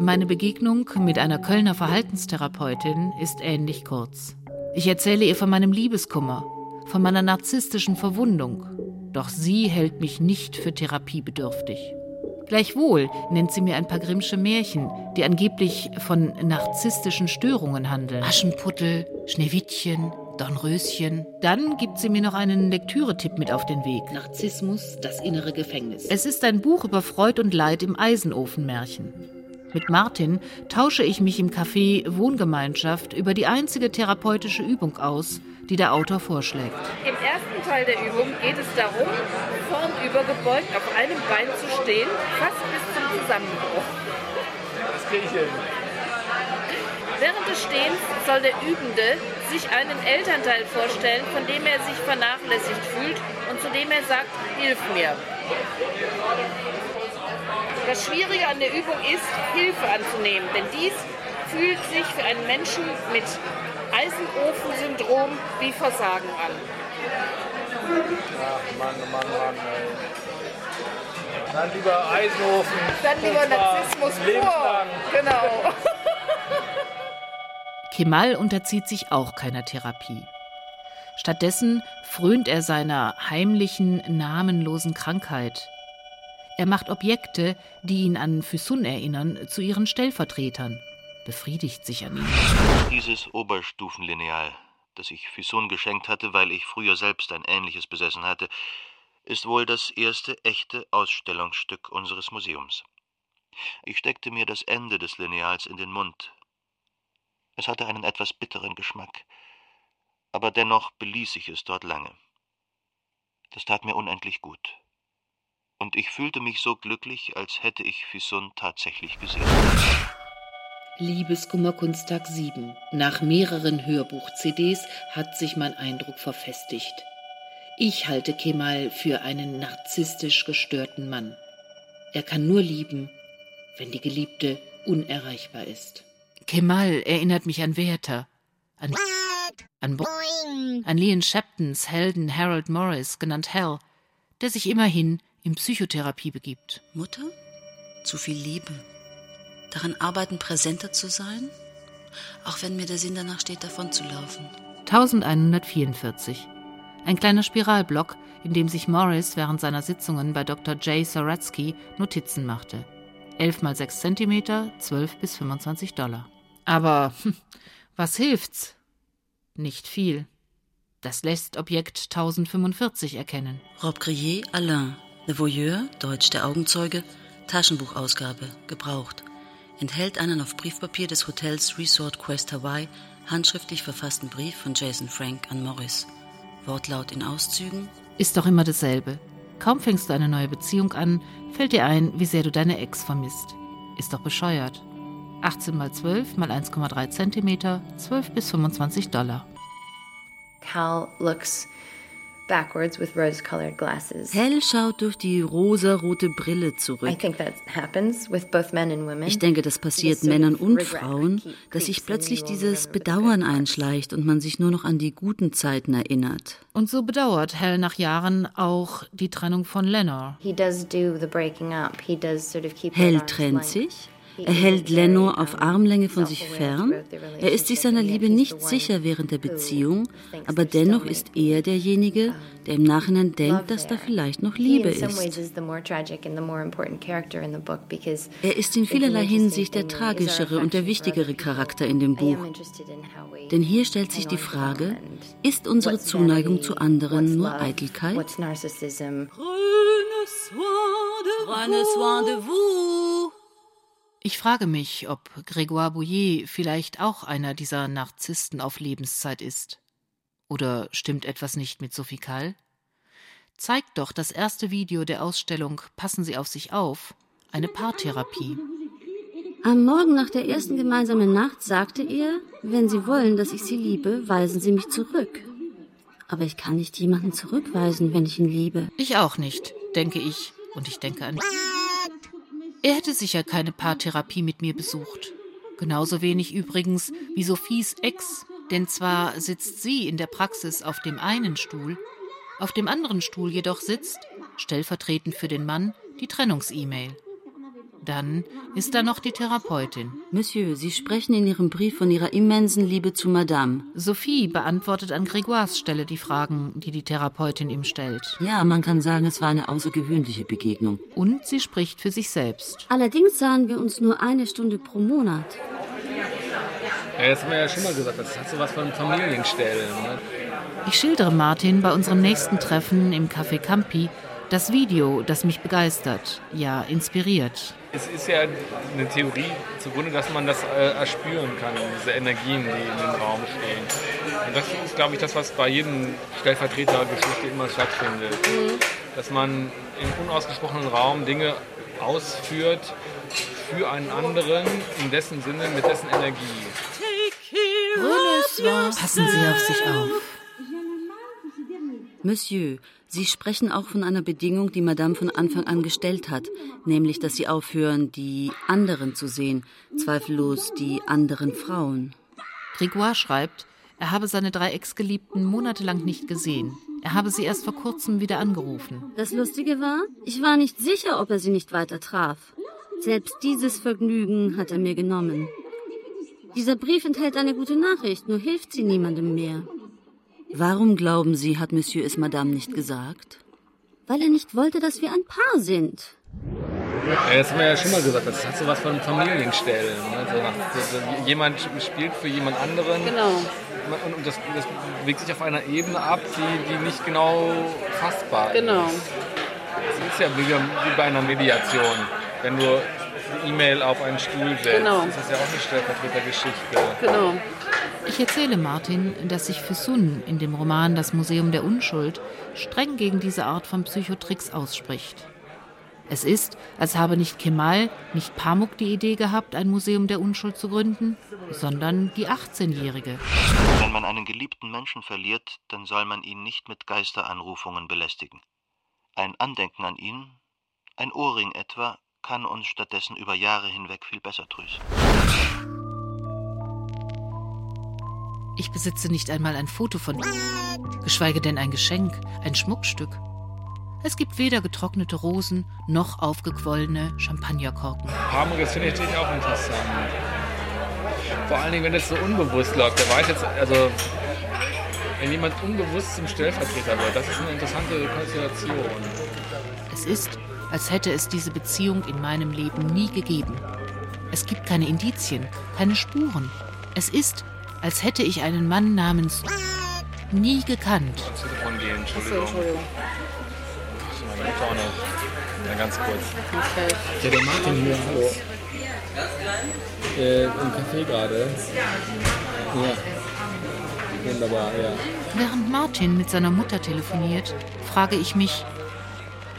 Meine Begegnung mit einer Kölner Verhaltenstherapeutin ist ähnlich kurz. Ich erzähle ihr von meinem Liebeskummer, von meiner narzisstischen Verwundung. Doch sie hält mich nicht für therapiebedürftig. Gleichwohl nennt sie mir ein paar Grimmsche Märchen, die angeblich von narzisstischen Störungen handeln. Aschenputtel, Schneewittchen, Dornröschen. Dann gibt sie mir noch einen Lektüretipp mit auf den Weg. Narzissmus, das innere Gefängnis. Es ist ein Buch über Freud und Leid im Eisenofenmärchen. Mit Martin tausche ich mich im Café Wohngemeinschaft über die einzige therapeutische Übung aus, die der Autor vorschlägt. Im ersten Teil der Übung geht es darum, vornübergebeugt auf einem Bein zu stehen, fast bis zum Zusammenbruch. Das kriege ich hin. Während des Stehens soll der Übende sich einen Elternteil vorstellen, von dem er sich vernachlässigt fühlt und zu dem er sagt, hilf mir. Das Schwierige an der Übung ist, Hilfe anzunehmen, denn dies fühlt sich für einen Menschen mit Eisenofensyndrom wie Versagen an. Ach, Mann, Mann, Mann, ey. Dann lieber Eisenofen. Dann lieber Narzissmus pur. Genau. Kemal unterzieht sich auch keiner Therapie. Stattdessen frönt er seiner heimlichen, namenlosen Krankheit. Er macht Objekte, die ihn an Füsun erinnern, zu ihren Stellvertretern, befriedigt sich an ihnen. Dieses Oberstufenlineal, das ich Füsun geschenkt hatte, weil ich früher selbst ein ähnliches besessen hatte, ist wohl das erste echte Ausstellungsstück unseres Museums. Ich steckte mir das Ende des Lineals in den Mund. Es hatte einen etwas bitteren Geschmack, aber dennoch beließ ich es dort lange. Das tat mir unendlich gut. Und ich fühlte mich so glücklich, als hätte ich Fisun tatsächlich gesehen. Liebeskummerkunsttag 7. Nach mehreren Hörbuch-CDs hat sich mein Eindruck verfestigt. Ich halte Kemal für einen narzisstisch gestörten Mann. Er kann nur lieben, wenn die Geliebte unerreichbar ist. Kemal erinnert mich an Werther, an, an, Bo an Leon Sheptons Helden Harold Morris, genannt Hell, der sich immerhin in Psychotherapie begibt. Mutter? Zu viel Liebe. Daran arbeiten, präsenter zu sein? Auch wenn mir der Sinn danach steht, davonzulaufen. 1144. Ein kleiner Spiralblock, in dem sich Morris während seiner Sitzungen bei Dr. J. Soratsky Notizen machte. 11 mal 6 cm, 12 bis 25 Dollar. Aber hm, was hilft's? Nicht viel. Das lässt Objekt 1045 erkennen. Rob Grier, Alain. Le Voyeur, Deutsch der Augenzeuge, Taschenbuchausgabe, gebraucht. Enthält einen auf Briefpapier des Hotels Resort Quest Hawaii handschriftlich verfassten Brief von Jason Frank an Morris. Wortlaut in Auszügen. Ist doch immer dasselbe. Kaum fängst du eine neue Beziehung an, fällt dir ein, wie sehr du deine Ex vermisst. Ist doch bescheuert. 18 mal 12 mal 1,3 cm, 12 bis 25 Dollar. Cal looks backwards with rose-colored glasses. Hell schaut durch die rosarote Brille zurück. I think that happens with both men and women. Ich denke, das passiert Männern und Frauen, dass sich plötzlich dieses Bedauern einschleicht und man sich nur noch an die guten Zeiten erinnert. Und so bedauert Hell nach Jahren auch die Trennung von Lenore. Hell trennt sich, er hält Lenno auf Armlänge von sich fern. Er ist sich seiner Liebe nicht sicher während der Beziehung, aber dennoch ist er derjenige, der im Nachhinein denkt, dass da vielleicht noch Liebe ist. Er ist in vielerlei Hinsicht der tragischere und der wichtigere Charakter in dem Buch. Denn hier stellt sich die Frage, ist unsere Zuneigung zu anderen nur Eitelkeit? Prenez soin de vous. Ich frage mich, ob Grégoire Bouillet vielleicht auch einer dieser Narzissten auf Lebenszeit ist. Oder stimmt etwas nicht mit Sophie Kall? Zeigt doch das erste Video der Ausstellung Passen Sie auf sich auf, eine Paartherapie. Am Morgen nach der ersten gemeinsamen Nacht sagte er, wenn Sie wollen, dass ich Sie liebe, weisen Sie mich zurück. Aber ich kann nicht jemanden zurückweisen, wenn ich ihn liebe. Ich auch nicht, denke ich. Und ich denke an. Er hätte sicher keine Paartherapie mit mir besucht. Genauso wenig übrigens wie Sophies Ex, denn zwar sitzt sie in der Praxis auf dem einen Stuhl, auf dem anderen Stuhl jedoch sitzt, stellvertretend für den Mann, die Trennungs-E-Mail. Dann ist da noch die Therapeutin. Monsieur, Sie sprechen in Ihrem Brief von Ihrer immensen Liebe zu Madame. Sophie beantwortet an Grégoires Stelle die Fragen, die die Therapeutin ihm stellt. Ja, man kann sagen, es war eine außergewöhnliche Begegnung. Und sie spricht für sich selbst. Allerdings sahen wir uns nur eine Stunde pro Monat. Ja, das haben wir ja schon mal gesagt, das hat so was von Familienstellen. Ne? Ich schildere Martin bei unserem nächsten Treffen im Café Campi das Video, das mich begeistert, ja inspiriert. Es ist ja eine Theorie zugrunde, dass man das äh, erspüren kann, diese Energien, die in dem Raum stehen. Und das ist, glaube ich, das, was bei jedem Stellvertretergeschichte immer stattfindet. Mhm. Dass man im unausgesprochenen Raum Dinge ausführt für einen anderen, in dessen Sinne, mit dessen Energie. Passen Sie auf sich auf. Monsieur, Sie sprechen auch von einer Bedingung, die Madame von Anfang an gestellt hat, nämlich, dass Sie aufhören, die anderen zu sehen, zweifellos die anderen Frauen. Grégoire schreibt, er habe seine drei Ex-Geliebten monatelang nicht gesehen. Er habe sie erst vor kurzem wieder angerufen. Das Lustige war, ich war nicht sicher, ob er sie nicht weiter traf. Selbst dieses Vergnügen hat er mir genommen. Dieser Brief enthält eine gute Nachricht, nur hilft sie niemandem mehr. Warum glauben Sie, hat Monsieur es Madame nicht gesagt? Weil er nicht wollte, dass wir ein Paar sind. Ja, das haben wir ja schon mal gesagt, das hat so was von Familienstellen. Ne? So nach, jemand spielt für jemand anderen. Genau. Und, das, das, bewegt sich auf einer Ebene ab, die, die nicht genau fassbar genau. ist. Das ist ja wie, wie bei einer Mediation. Wenn du E-Mail auf einen Stuhl setzt, genau. ist das ja auch eine Stellvertretergeschichte. Genau. Ich erzähle Martin, dass sich für Sun in dem Roman Das Museum der Unschuld streng gegen diese Art von Psychotricks ausspricht. Es ist, als habe nicht Kemal, nicht Pamuk die Idee gehabt, ein Museum der Unschuld zu gründen, sondern die 18-Jährige. Wenn man einen geliebten Menschen verliert, dann soll man ihn nicht mit Geisteranrufungen belästigen. Ein Andenken an ihn, ein Ohrring etwa, kann uns stattdessen über Jahre hinweg viel besser trösten. Ich besitze nicht einmal ein Foto von ihm, geschweige denn ein Geschenk, ein Schmuckstück. Es gibt weder getrocknete Rosen noch aufgequollene Champagnerkorken. Das finde ich natürlich auch interessant. Vor allen Dingen, wenn es so unbewusst läuft. Der weiß jetzt, also wenn jemand unbewusst zum Stellvertreter wird, das ist eine interessante Konstellation. Es ist, als hätte es diese Beziehung in meinem Leben nie gegeben. Es gibt keine Indizien, keine Spuren. Es ist, als hätte ich einen Mann namens nie gekannt. Ans Telefon gehen, Entschuldigung. Achso, Entschuldigung. Meine Mutter auch noch. Ja, ganz kurz. Okay. Ja, der Martin hier, hallo. Äh, Im Café gerade. Ja. Wunderbar, ja. Während Martin mit seiner Mutter telefoniert, frage ich mich,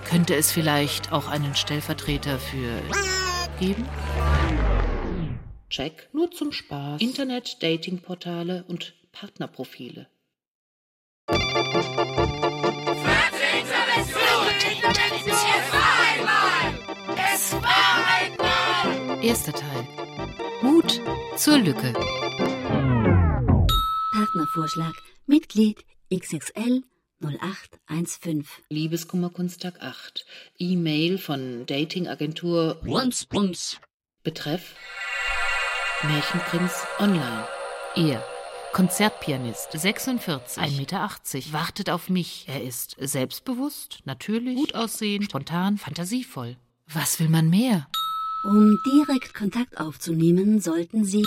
könnte es vielleicht auch einen Stellvertreter für geben? Check nur zum Spaß. Internet, Datingportale und Partnerprofile. Es war einmal! Erster Teil. Mut zur Lücke. Partnervorschlag. Mitglied XXL 0815. Liebeskummerkunsttag 8. E-Mail von Datingagentur Bums, bums. Betreff Märchenprinz online. Er, Konzertpianist, 46, 1,80 Meter, wartet auf mich. Er ist selbstbewusst, natürlich, gut aussehend, spontan, fantasievoll. Was will man mehr? Um direkt Kontakt aufzunehmen, sollten Sie.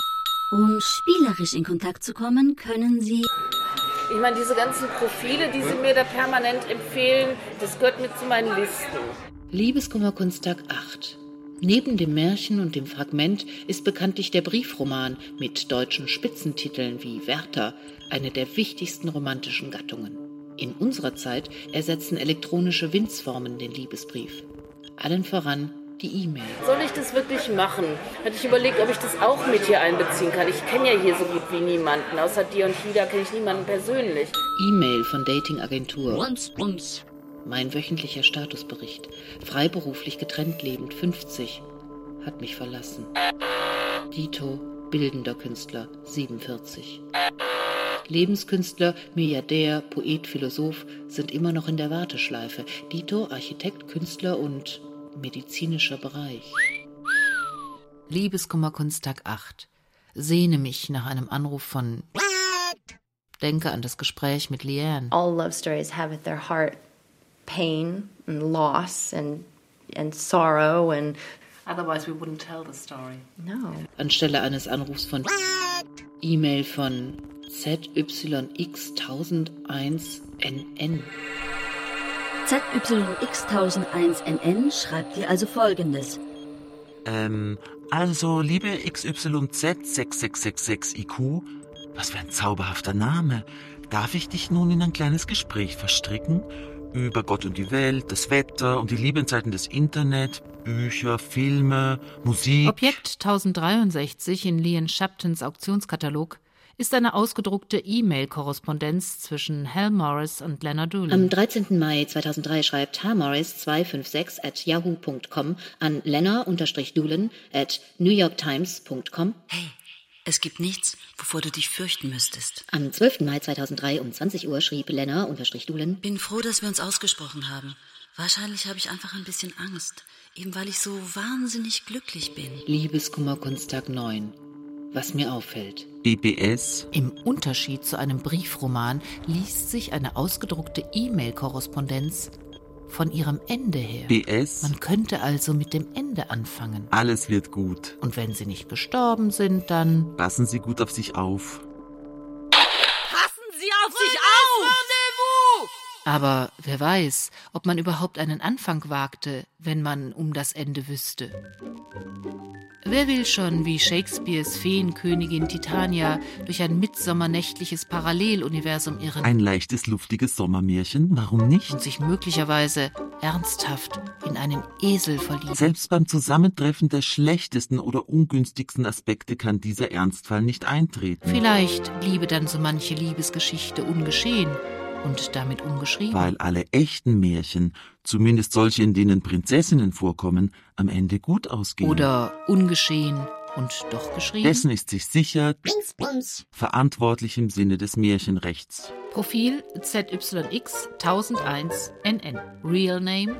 Um spielerisch in Kontakt zu kommen, können Sie. Ich meine, diese ganzen Profile, die Sie mir da permanent empfehlen, das gehört mit zu meinen Listen. Liebeskummerkunsttag 8. Neben dem Märchen und dem Fragment ist bekanntlich der Briefroman mit deutschen Spitzentiteln wie Werther eine der wichtigsten romantischen Gattungen. In unserer Zeit ersetzen elektronische Winzformen den Liebesbrief. Allen voran die E-Mail. Soll ich das wirklich machen? Hatte ich überlegt, ob ich das auch mit hier einbeziehen kann. Ich kenne ja hier so gut wie niemanden. Außer dir und Hida kenne ich niemanden persönlich. E-Mail von Datingagentur. Bums, bums. Mein wöchentlicher Statusbericht. Freiberuflich getrennt lebend, 50. Hat mich verlassen. Dito, bildender Künstler, 47. Lebenskünstler, Milliardär, Poet, Philosoph sind immer noch in der Warteschleife. Dito, Architekt, Künstler und medizinischer Bereich. Liebeskummerkunsttag 8. Sehne mich nach einem Anruf von. Denke an das Gespräch mit Leanne. All love stories have at their heart pain and loss and and sorrow and Otherwise we wouldn't tell the story. no. Anstelle eines Anrufs von E-Mail von ZYX1001NN. ZYX1001NN schreibt dir also folgendes. Ähm, also, liebe XYZ6666IQ, was für ein zauberhafter Name. Darf ich dich nun in ein kleines Gespräch verstricken? Über Gott und die Welt, das Wetter und die Liebenzeiten des Internet, Bücher, Filme, Musik. Objekt 1063 in Leon Shaptons Auktionskatalog ist eine ausgedruckte E-Mail-Korrespondenz zwischen Hal Morris und Leonard Doolin. Am 13. Mai 2003 schreibt Hal Morris 256 at yahoo.com an Lena-Doolin at newyorktimes.com. Hey, es gibt nichts, wovor du dich fürchten müsstest. Am 12. Mai 2003 um 20 Uhr schrieb Lena-Doolin. Bin froh, dass wir uns ausgesprochen haben. Wahrscheinlich habe ich einfach ein bisschen Angst, eben weil ich so wahnsinnig glücklich bin. Liebeskummerkunsttag 9 was mir auffällt. BBS. Im Unterschied zu einem Briefroman liest sich eine ausgedruckte E-Mail-Korrespondenz von ihrem Ende her. BS. Man könnte also mit dem Ende anfangen. Alles wird gut. Und wenn sie nicht gestorben sind, dann. Passen Sie gut auf sich auf. Passen Sie auf sich auf! Aber wer weiß, ob man überhaupt einen Anfang wagte, wenn man um das Ende wüsste. Wer will schon wie Shakespeares Feenkönigin Titania durch ein mitsommernächtliches Paralleluniversum irren? Ein leichtes, luftiges Sommermärchen, warum nicht? Und sich möglicherweise ernsthaft in einen Esel verlieben. Selbst beim Zusammentreffen der schlechtesten oder ungünstigsten Aspekte kann dieser Ernstfall nicht eintreten. Vielleicht bliebe dann so manche Liebesgeschichte ungeschehen und damit ungeschrieben. Weil alle echten Märchen, zumindest solche, in denen Prinzessinnen vorkommen, am Ende gut ausgehen. Oder ungeschehen und doch geschrieben. Dessen ist sich sicher verantwortlich im Sinne des Märchenrechts. Profil ZYX 1001 NN. Real Name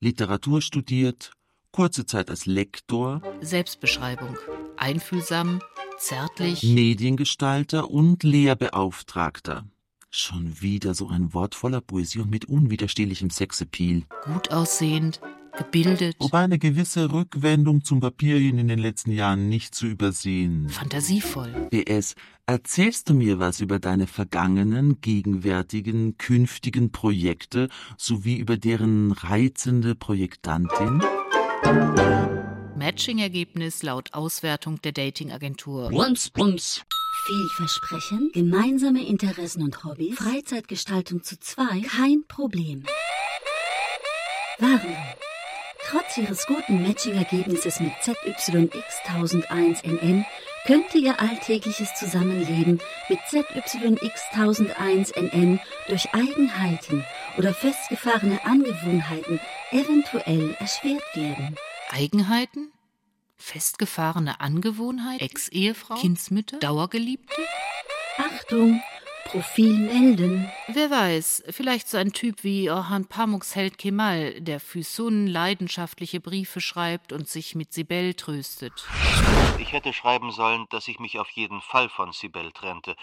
Literatur studiert, kurze Zeit als Lektor. Selbstbeschreibung. Einfühlsam, zärtlich. Mediengestalter und Lehrbeauftragter. Schon wieder so ein Wort voller Poesie und mit unwiderstehlichem Sexappeal. Gut aussehend, gebildet. Wobei eine gewisse Rückwendung zum Papierchen in den letzten Jahren nicht zu übersehen. Fantasievoll. BS, erzählst du mir was über deine vergangenen, gegenwärtigen, künftigen Projekte sowie über deren reizende Projektantin? Matching-Ergebnis laut Auswertung der Dating-Agentur. Bums, bums. Vielversprechen, gemeinsame Interessen und Hobbys, Freizeitgestaltung zu zwei, kein Problem. Warum? Trotz ihres guten Matching-Ergebnisses mit ZYX1001NN könnte ihr alltägliches Zusammenleben mit ZYX1001NN durch Eigenheiten oder festgefahrene Angewohnheiten eventuell erschwert werden. Eigenheiten? Festgefahrene Angewohnheit? Ex-Ehefrau? Kindsmütter? Dauergeliebte? Achtung! Profil melden. Wer weiß, vielleicht so ein Typ wie Orhan Pamuks Held Kemal, der Füsun leidenschaftliche Briefe schreibt und sich mit Sibel tröstet. Ich hätte schreiben sollen, dass ich mich auf jeden Fall von Sibel trennte.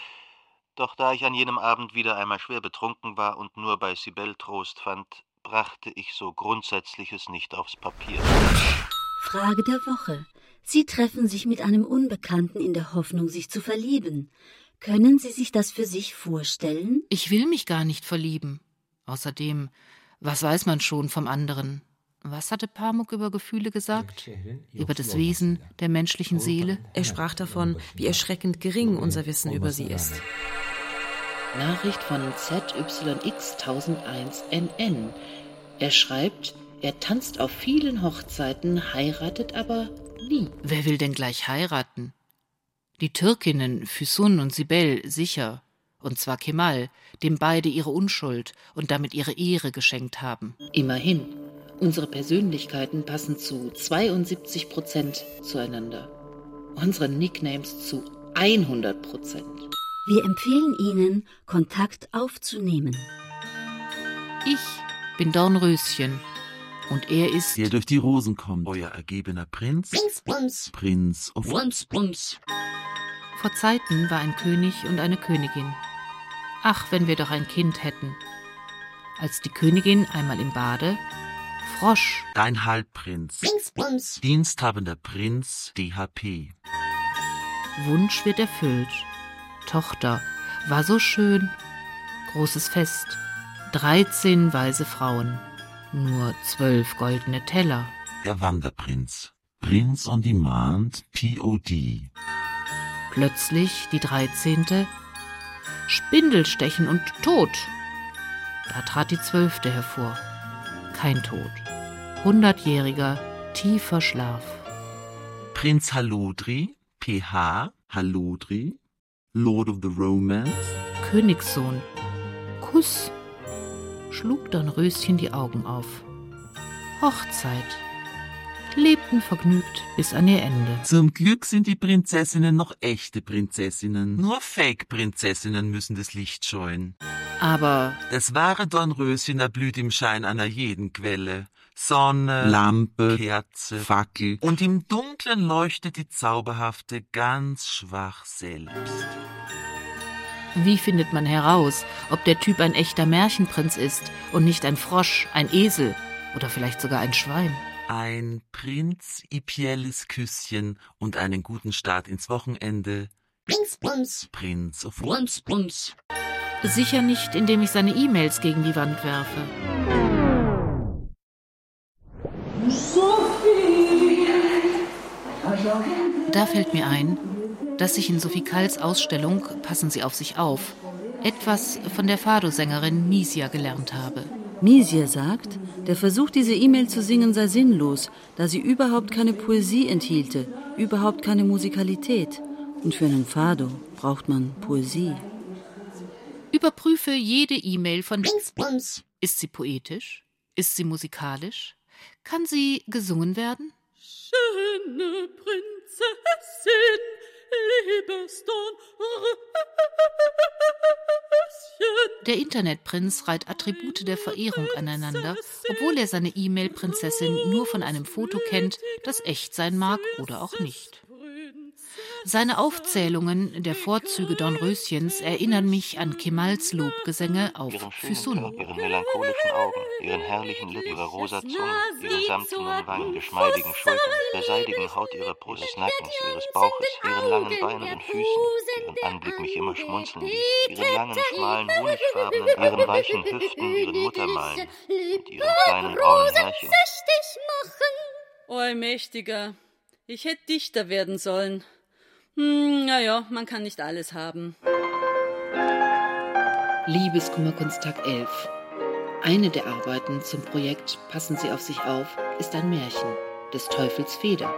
Doch da ich an jenem Abend wieder einmal schwer betrunken war und nur bei Sibel Trost fand, brachte ich so Grundsätzliches nicht aufs Papier. Frage der Woche. Sie treffen sich mit einem Unbekannten in der Hoffnung, sich zu verlieben. Können Sie sich das für sich vorstellen? Ich will mich gar nicht verlieben. Außerdem, was weiß man schon vom anderen? Was hatte Pamuk über Gefühle gesagt? Über das Wesen der menschlichen Seele? Er sprach davon, wie erschreckend gering unser Wissen über sie ist. Nachricht von ZYX1001NN. Er schreibt, er tanzt auf vielen Hochzeiten, heiratet aber nie. Wer will denn gleich heiraten? Die Türkinnen Füsun und Sibel sicher, und zwar Kemal, dem beide ihre Unschuld und damit ihre Ehre geschenkt haben. Immerhin, unsere Persönlichkeiten passen zu 72 Prozent zueinander. Unsere Nicknames zu 100 Prozent. Wir empfehlen Ihnen, Kontakt aufzunehmen. Ich bin Dornröschen und er ist... Der durch die Rosen kommt. Euer ergebener Prinz. Bums, bums. Prinz of... Bums, bums. Vor Zeiten war ein König und eine Königin. Ach, wenn wir doch ein Kind hätten. Als die Königin einmal im Bade, Frosch. Dein Halbprinz. Bums, bums. Diensthabender Prinz DHP. Wunsch wird erfüllt. Tochter, war so schön. Großes Fest. Dreizehn weise Frauen. Nur zwölf goldene Teller. Der Wanderprinz. Prince on Demand POD. Plötzlich die dreizehnte. Spindelstechen und Tod. Da trat die zwölfte hervor. Kein Tod. Hundertjähriger, tiefer Schlaf. Prinz Halodri. PH. Halodri. Lord of the Romance? Königssohn. Kuss. Schlug Dornröschen die Augen auf. Hochzeit. Lebten vergnügt bis an ihr Ende. Zum Glück sind die Prinzessinnen noch echte Prinzessinnen. Nur Fake-Prinzessinnen müssen das Licht scheuen. Aber das wahre Dornröschen erblüht im Schein einer jeden Quelle. Sonne, Lampe, Kerze, Fackel. Und im Dunkeln leuchtet die Zauberhafte ganz schwach selbst. Wie findet man heraus, ob der Typ ein echter Märchenprinz ist und nicht ein Frosch, ein Esel oder vielleicht sogar ein Schwein? Ein prinzipielles Küsschen und einen guten Start ins Wochenende. Bums, bums. Prinz of Bums, bums. Sicher nicht, indem ich seine E-Mails gegen die Wand werfe. Da fällt mir ein, dass ich in Sophie Kalls Ausstellung Passen Sie auf sich auf etwas von der Fado-Sängerin Misia gelernt habe. Misia sagt, der Versuch, diese E-Mail zu singen, sei sinnlos, da sie überhaupt keine Poesie enthielte, überhaupt keine Musikalität. Und für einen Fado braucht man Poesie. Überprüfe jede E-Mail von. Bums, bums. Ist sie poetisch? Ist sie musikalisch? Kann sie gesungen werden? Schöne Prinzessin. Der Internetprinz reiht Attribute der Verehrung aneinander, obwohl er seine E-Mail-Prinzessin nur von einem Foto kennt, das echt sein mag oder auch nicht. Seine Aufzählungen der Vorzüge Dornröschens erinnern mich an Kemals Lobgesänge auf ihren Füsun. Ihren melancholischen Augen, ihren herrlichen Lippen, ihre rosa Zunge, ihren samtenen Wangen, geschmeidigen Schultern, der seidigen Haut ihrer Brust, ihres Nackens, ihres Bauches, ihren langen Beinen und Füßen, deren Anblick mich immer schmunzeln ließ, ihren langen, schmalen, honigfarbenen, ihren weichen Hüften, ihren Muttermalen und ihren kleinen braunen Härchen. O Mächtiger, ich hätte Dichter werden sollen. Hm, naja, man kann nicht alles haben. Liebeskummerkunsttag 11. Eine der Arbeiten zum Projekt Passen Sie auf sich auf ist ein Märchen des Teufels Feder,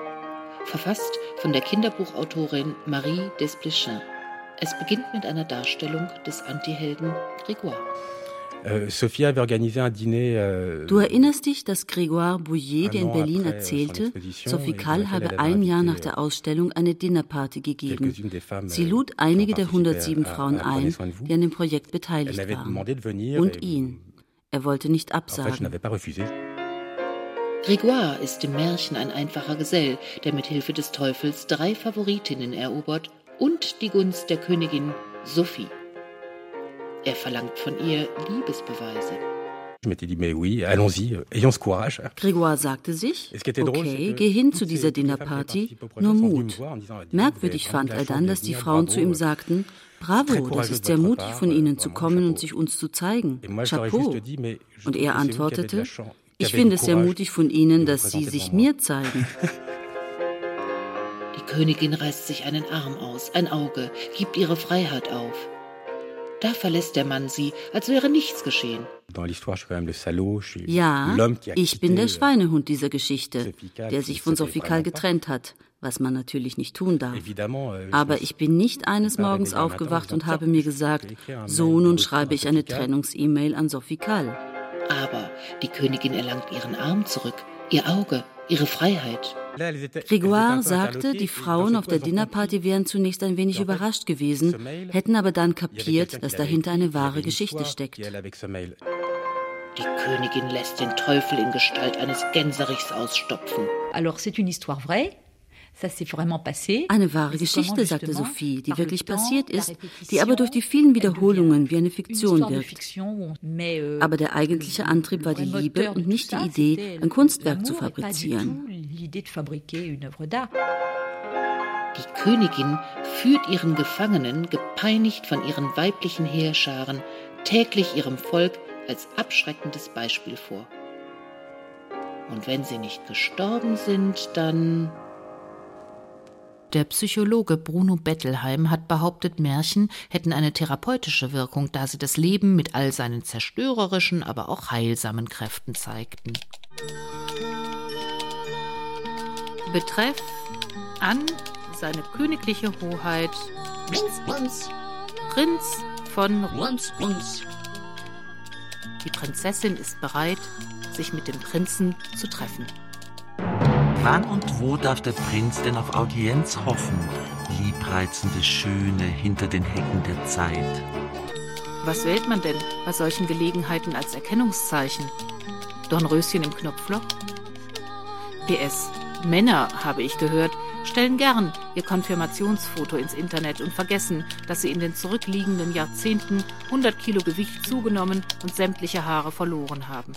verfasst von der Kinderbuchautorin Marie Desplechin. Es beginnt mit einer Darstellung des Antihelden Grégoire. Euh, Sophie avait organisé un dîner. euh, Du erinnerst dich, dass Grégoire Bouillet dir in Berlin euh, erzählte, Sophie Kall habe ein Jahr nach der Ausstellung eine Dinnerparty gegeben. Sie lud einige der participé 107 à- Frauen ein, die an dem Projekt beteiligt waren. Und ihn. Er wollte nicht absagen. Grégoire ist im Märchen ein einfacher Gesell, der mit Hilfe des Teufels drei Favoritinnen erobert und die Gunst der Königin Sophie. Er verlangt von ihr Liebesbeweise. Je m'étais dit, mais oui, allons-y, euh, ayons ce courage. Grégoire sagte sich, okay, geh hin zu dieser Dinnerparty, nur Mut. Merkwürdig fand er dann, dass die Frauen zu ihm sagten, Bravo, das ist sehr mutig von euh, Ihnen zu vraiment kommen und sich uns zu zeigen. Chapeau. Und er antwortete, ich finde es sehr mutig von Ihnen, dass Sie sich mir zeigen. Die Königin reißt sich einen Arm aus, ein Auge, gibt ihre Freiheit auf. Da verlässt der Mann sie, als wäre nichts geschehen. Ja, ich bin der euh, Schweinehund dieser Geschichte, der sich von pas. getrennt hat, was man natürlich nicht tun darf. Euh, Aber ich bin nicht eines Morgens aufgewacht und habe mir gesagt, so nun schreibe ich eine. Trennungs-E-Mail an Sophie Kahl. Aber die Königin erlangt ihren Arm zurück, ihr Auge, ihre Freiheit. Grégoire sagte, die Frauen auf der Dinnerparty wären zunächst ein wenig überrascht gewesen, hätten aber dann kapiert, dass dahinter eine wahre Geschichte steckt. Die Königin lässt den Teufel in Gestalt eines Gänserichs ausstopfen. Alors c'est une histoire vraie. Eine wahre Geschichte, sagte Sophie, die wirklich passiert ist, die aber durch die vielen Wiederholungen wie eine Fiktion wirkt. euh, Aber der eigentliche Antrieb war die Liebe und nicht die Idee, ein Kunstwerk zu fabrizieren. Die Königin führt ihren Gefangenen, gepeinigt von ihren weiblichen Heerscharen, täglich ihrem Volk als abschreckendes Beispiel vor. Und wenn sie nicht gestorben sind, dann Der Psychologe Bruno Bettelheim hat behauptet, Märchen hätten eine therapeutische Wirkung, da sie das Leben mit all seinen zerstörerischen, aber auch heilsamen Kräften zeigten. Betreff an seine königliche Hoheit Prinz, Prinz. Von Rums, Rums. Die Prinzessin ist bereit, sich mit dem Prinzen zu treffen. Wann und wo darf der Prinz denn auf Audienz hoffen? Liebreizende Schöne hinter den Hecken der Zeit. Was wählt man denn bei solchen Gelegenheiten als Erkennungszeichen? Dornröschen im Knopfloch? PS. Männer, habe ich gehört, stellen gern ihr Konfirmationsfoto ins Internet und vergessen, dass sie in den zurückliegenden Jahrzehnten 100 Kilo Gewicht zugenommen und sämtliche Haare verloren haben.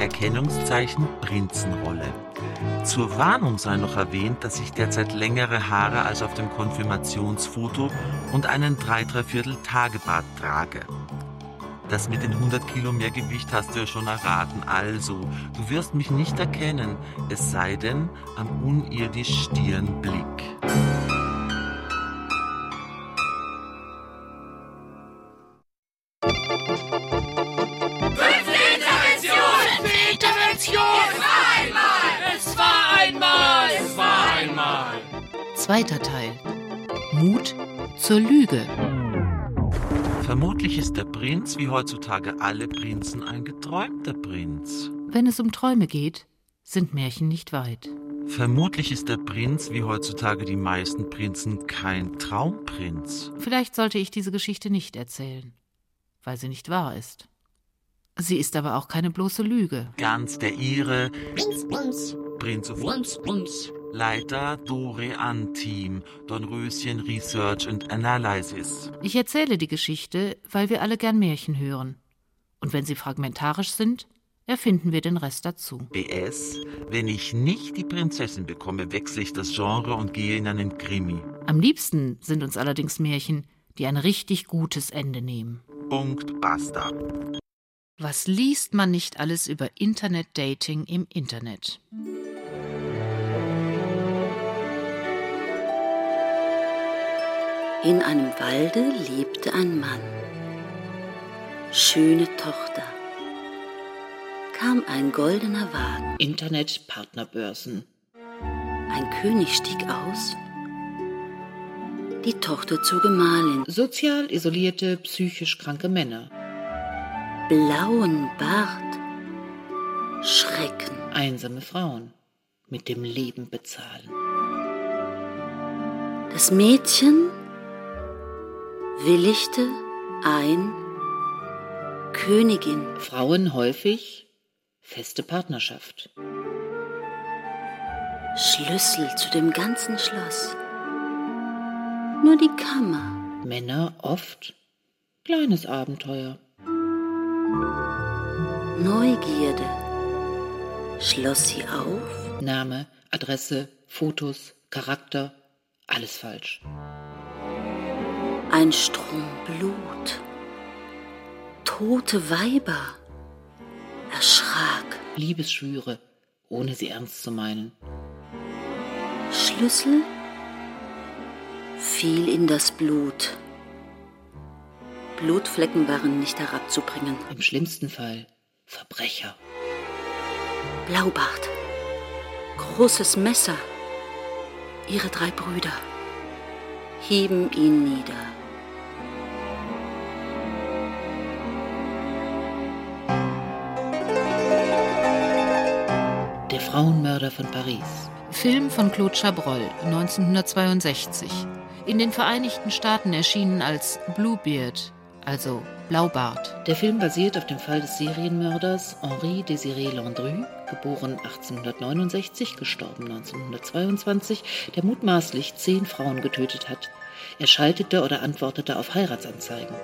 Erkennungszeichen Prinzenrolle. Zur Warnung sei noch erwähnt, dass ich derzeit längere Haare als auf dem Konfirmationsfoto und einen 3 Viertel Tagebart trage. Das mit den 100 Kilo mehr Gewicht hast du ja schon erraten. Also, du wirst mich nicht erkennen, es sei denn am unirdisch Stirnblick. Zweiter Teil. Mut zur Lüge. Vermutlich ist der Prinz, wie heutzutage alle Prinzen, ein geträumter Prinz. Wenn es um Träume geht, sind Märchen nicht weit. Vermutlich ist der Prinz, wie heutzutage die meisten Prinzen, kein Traumprinz. Vielleicht sollte ich diese Geschichte nicht erzählen, weil sie nicht wahr ist. Sie ist aber auch keine bloße Lüge. Ganz der ihre. Prinz, Prinz. Prinz Prinz, Prinz. Leiter Dore An Team, Dornröschen Research and Analysis. Ich erzähle die Geschichte, weil wir alle gern Märchen hören. Und wenn sie fragmentarisch sind, erfinden wir den Rest dazu. BS, wenn ich nicht die Prinzessin bekomme, wechsle ich das Genre und gehe in einen Krimi. Am liebsten sind uns allerdings Märchen, die ein richtig gutes Ende nehmen. Punkt, basta. Was liest man nicht alles über Internet-Dating im Internet? In einem Walde lebte ein Mann. Schöne Tochter. Kam ein goldener Wagen. Internet-Partnerbörsen. Ein König stieg aus. Die Tochter zur Gemahlin. Sozial isolierte, psychisch kranke Männer. Blauen Bart. Schrecken. Einsame Frauen. Mit dem Leben bezahlen. Das Mädchen willigte ein Königin. Frauen häufig feste Partnerschaft. Schlüssel zu dem ganzen Schloss. Nur die Kammer. Männer oft kleines Abenteuer. Neugierde schloss sie auf. Name, Adresse, Fotos, Charakter, alles falsch. Ein Strom Blut. Tote Weiber. Erschrak. Liebesschwüre, ohne sie ernst zu meinen. Schlüssel fiel in das Blut. Blutflecken waren nicht herabzubringen. Im schlimmsten Fall Verbrecher. Blaubart. Großes Messer. Ihre drei Brüder hieben ihn nieder. Frauenmörder von Paris. Film von Claude Chabrol, 1962. In den Vereinigten Staaten erschienen als Bluebeard, also Blaubart. Der Film basiert auf dem Fall des Serienmörders Henri Désiré Landru, geboren 1869, gestorben 1922, der mutmaßlich zehn Frauen getötet hat. Er schaltete oder antwortete auf Heiratsanzeigen.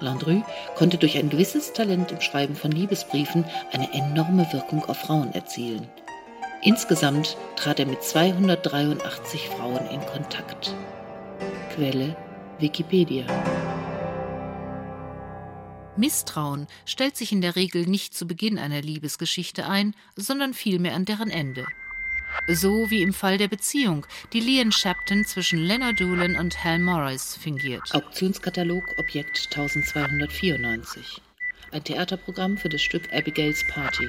Landru konnte durch ein gewisses Talent im Schreiben von Liebesbriefen eine enorme Wirkung auf Frauen erzielen. Insgesamt trat er mit 283 Frauen in Kontakt. Quelle Wikipedia. Misstrauen stellt sich in der Regel nicht zu Beginn einer Liebesgeschichte ein, sondern vielmehr an deren Ende. So wie im Fall der Beziehung, die Leon Shapton zwischen Leonard Doolan und Hal Morris fingiert. Auktionskatalog Objekt 1294. Ein Theaterprogramm für das Stück Abigail's Party.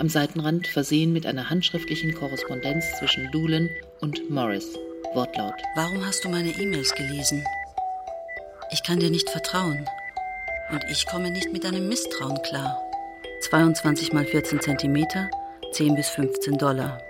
Am Seitenrand versehen mit einer handschriftlichen Korrespondenz zwischen Doolan und Morris. Wortlaut. Warum hast du meine E-Mails gelesen? Ich kann dir nicht vertrauen. Und ich komme nicht mit deinem Misstrauen klar. 22 mal 14 Zentimeter, 10 bis 15 Dollar.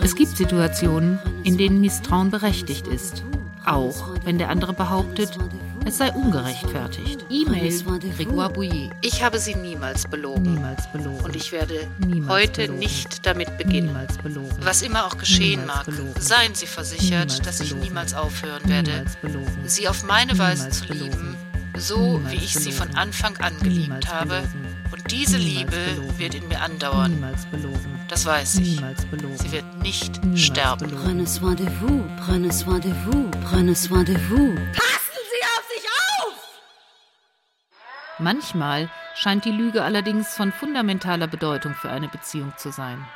Es gibt Situationen, in denen Misstrauen berechtigt ist. Auch wenn der andere behauptet, es sei ungerechtfertigt. E-Mail Grégoire Bouillet. Ich habe sie niemals belogen. Niemals belogen. Und ich werde Niemals heute belogen. nicht damit beginnen. Niemals belogen. Was immer auch geschehen Niemals mag, belogen. seien Sie versichert, Niemals dass ich niemals aufhören werde, Niemals belogen. Sie auf meine Weise Niemals zu lieben, so Niemals wie ich sie von Anfang an geliebt Niemals habe. Und diese Niemals Liebe belogen. wird in mir andauern. Niemals belogen. Das weiß ich. Niemals belogen. Sie wird nicht Niemals sterben. Prenez soin de vous, prenez soin de vous, prenez soin de vous. Passen Sie auf sich auf! Manchmal scheint die Lüge allerdings von fundamentaler Bedeutung für eine Beziehung zu sein.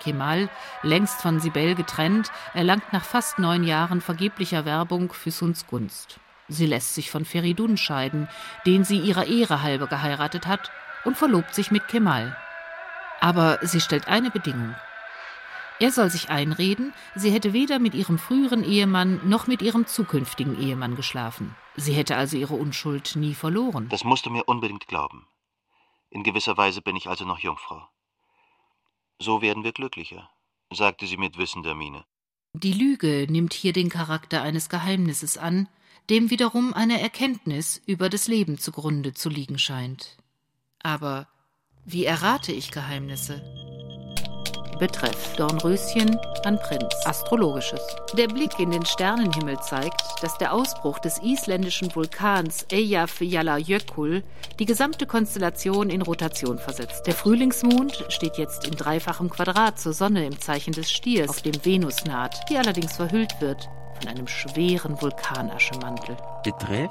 Kemal, längst von Sibel getrennt, erlangt nach fast neun Jahren vergeblicher Werbung Füsuns Gunst. Sie lässt sich von Feridun scheiden, den sie ihrer Ehre halber geheiratet hat, und verlobt sich mit Kemal. Aber sie stellt eine Bedingung. Er soll sich einreden, sie hätte weder mit ihrem früheren Ehemann noch mit ihrem zukünftigen Ehemann geschlafen. Sie hätte also ihre Unschuld nie verloren. Das musst du mir unbedingt glauben. In gewisser Weise bin ich also noch Jungfrau. So werden wir glücklicher, sagte sie mit wissender Miene. Die Lüge nimmt hier den Charakter eines Geheimnisses an, dem wiederum eine Erkenntnis über das Leben zugrunde zu liegen scheint. Aber wie errate ich Geheimnisse? Betreff Dornröschen an Prinz. Astrologisches. Der Blick in den Sternenhimmel zeigt, dass der Ausbruch des isländischen Vulkans Eyjafjallajökull die gesamte Konstellation in Rotation versetzt. Der Frühlingsmond steht jetzt in dreifachem Quadrat zur Sonne im Zeichen des Stiers, auf dem Venus naht, die allerdings verhüllt wird von einem schweren Vulkanaschemantel. Betreff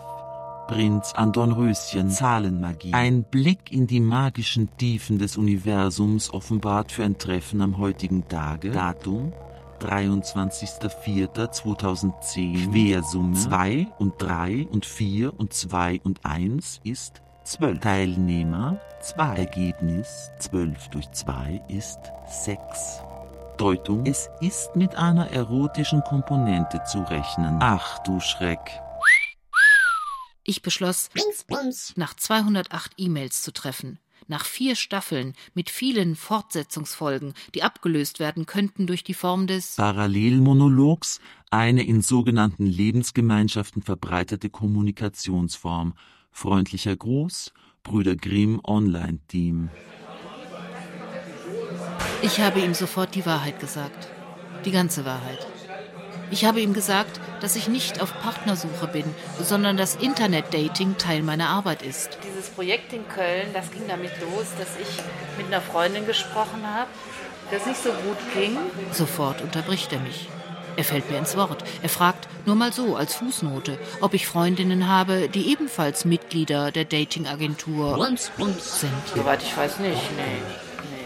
Prinz an Dornröschen Zahlenmagie. Ein Blick in die magischen Tiefen des Universums offenbart für ein Treffen am heutigen Tage. Datum 23.04.2010. Quersumme 2 und 3 und 4 und 2 und 1 ist 12. Teilnehmer 2. Ergebnis 12 durch 2 ist 6. Deutung, es ist mit einer erotischen Komponente zu rechnen. Ach du Schreck. Ich beschloss, nach 208 E-Mails zu treffen, nach vier Staffeln mit vielen Fortsetzungsfolgen, die abgelöst werden könnten durch die Form des Parallelmonologs, eine in sogenannten Lebensgemeinschaften verbreitete Kommunikationsform. Freundlicher Gruß, Brüder Grimm Online-Team. Ich habe ihm sofort die Wahrheit gesagt. Die ganze Wahrheit. Ich habe ihm gesagt, dass ich nicht auf Partnersuche bin, sondern dass Internet-Dating Teil meiner Arbeit ist. Dieses Projekt in Köln, das ging damit los, dass ich mit einer Freundin gesprochen habe, das nicht so gut ging. Sofort unterbricht er mich. Er fällt mir ins Wort. Er fragt, nur mal so als Fußnote, ob ich Freundinnen habe, die ebenfalls Mitglieder der Dating-Agentur sind. Soweit ich weiß nicht, nee.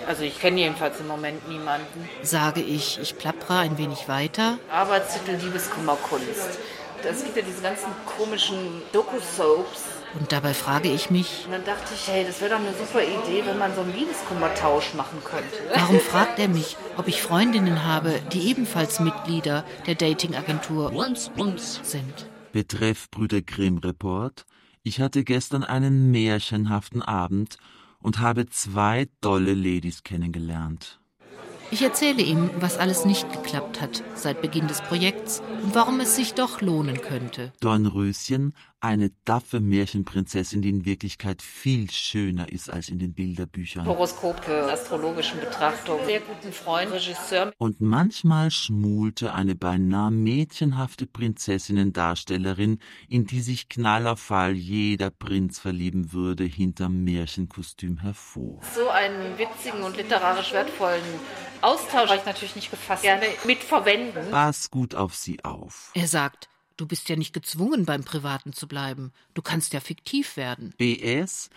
Also ich kenne jedenfalls im Moment niemanden. Sage ich, ich plappere ein wenig weiter. Arbeitstitel Liebeskummerkunst. Es gibt ja diese ganzen komischen Doku-Soaps. Und dabei frage ich mich, Und dann dachte ich, hey, das wäre doch eine super Idee, wenn man so einen Liebeskummertausch machen könnte. warum fragt er mich, ob ich Freundinnen habe, die ebenfalls Mitglieder der Dating-Agentur sind? Betreff Brüder Grimm Report. Ich hatte gestern einen märchenhaften Abend und habe zwei tolle Ladies kennengelernt. Ich erzähle ihm, was alles nicht geklappt hat seit Beginn des Projekts und warum es sich doch lohnen könnte. Dornröschen, eine daffe Märchenprinzessin, die in Wirklichkeit viel schöner ist als in den Bilderbüchern. Horoskope, astrologischen Betrachtungen, sehr guten Freund, Regisseur. Und manchmal schmulte eine beinahe mädchenhafte Prinzessinnendarstellerin, in die sich knallauff Fall jeder Prinz verlieben würde, hinterm Märchenkostüm hervor. So einen witzigen und literarisch wertvollen Austausch habe ich natürlich nicht gefasst. Gerne mitverwenden. Pass gut auf sie auf. Er sagt, du bist ja nicht gezwungen, beim Privaten zu bleiben. Du kannst ja fiktiv werden. BS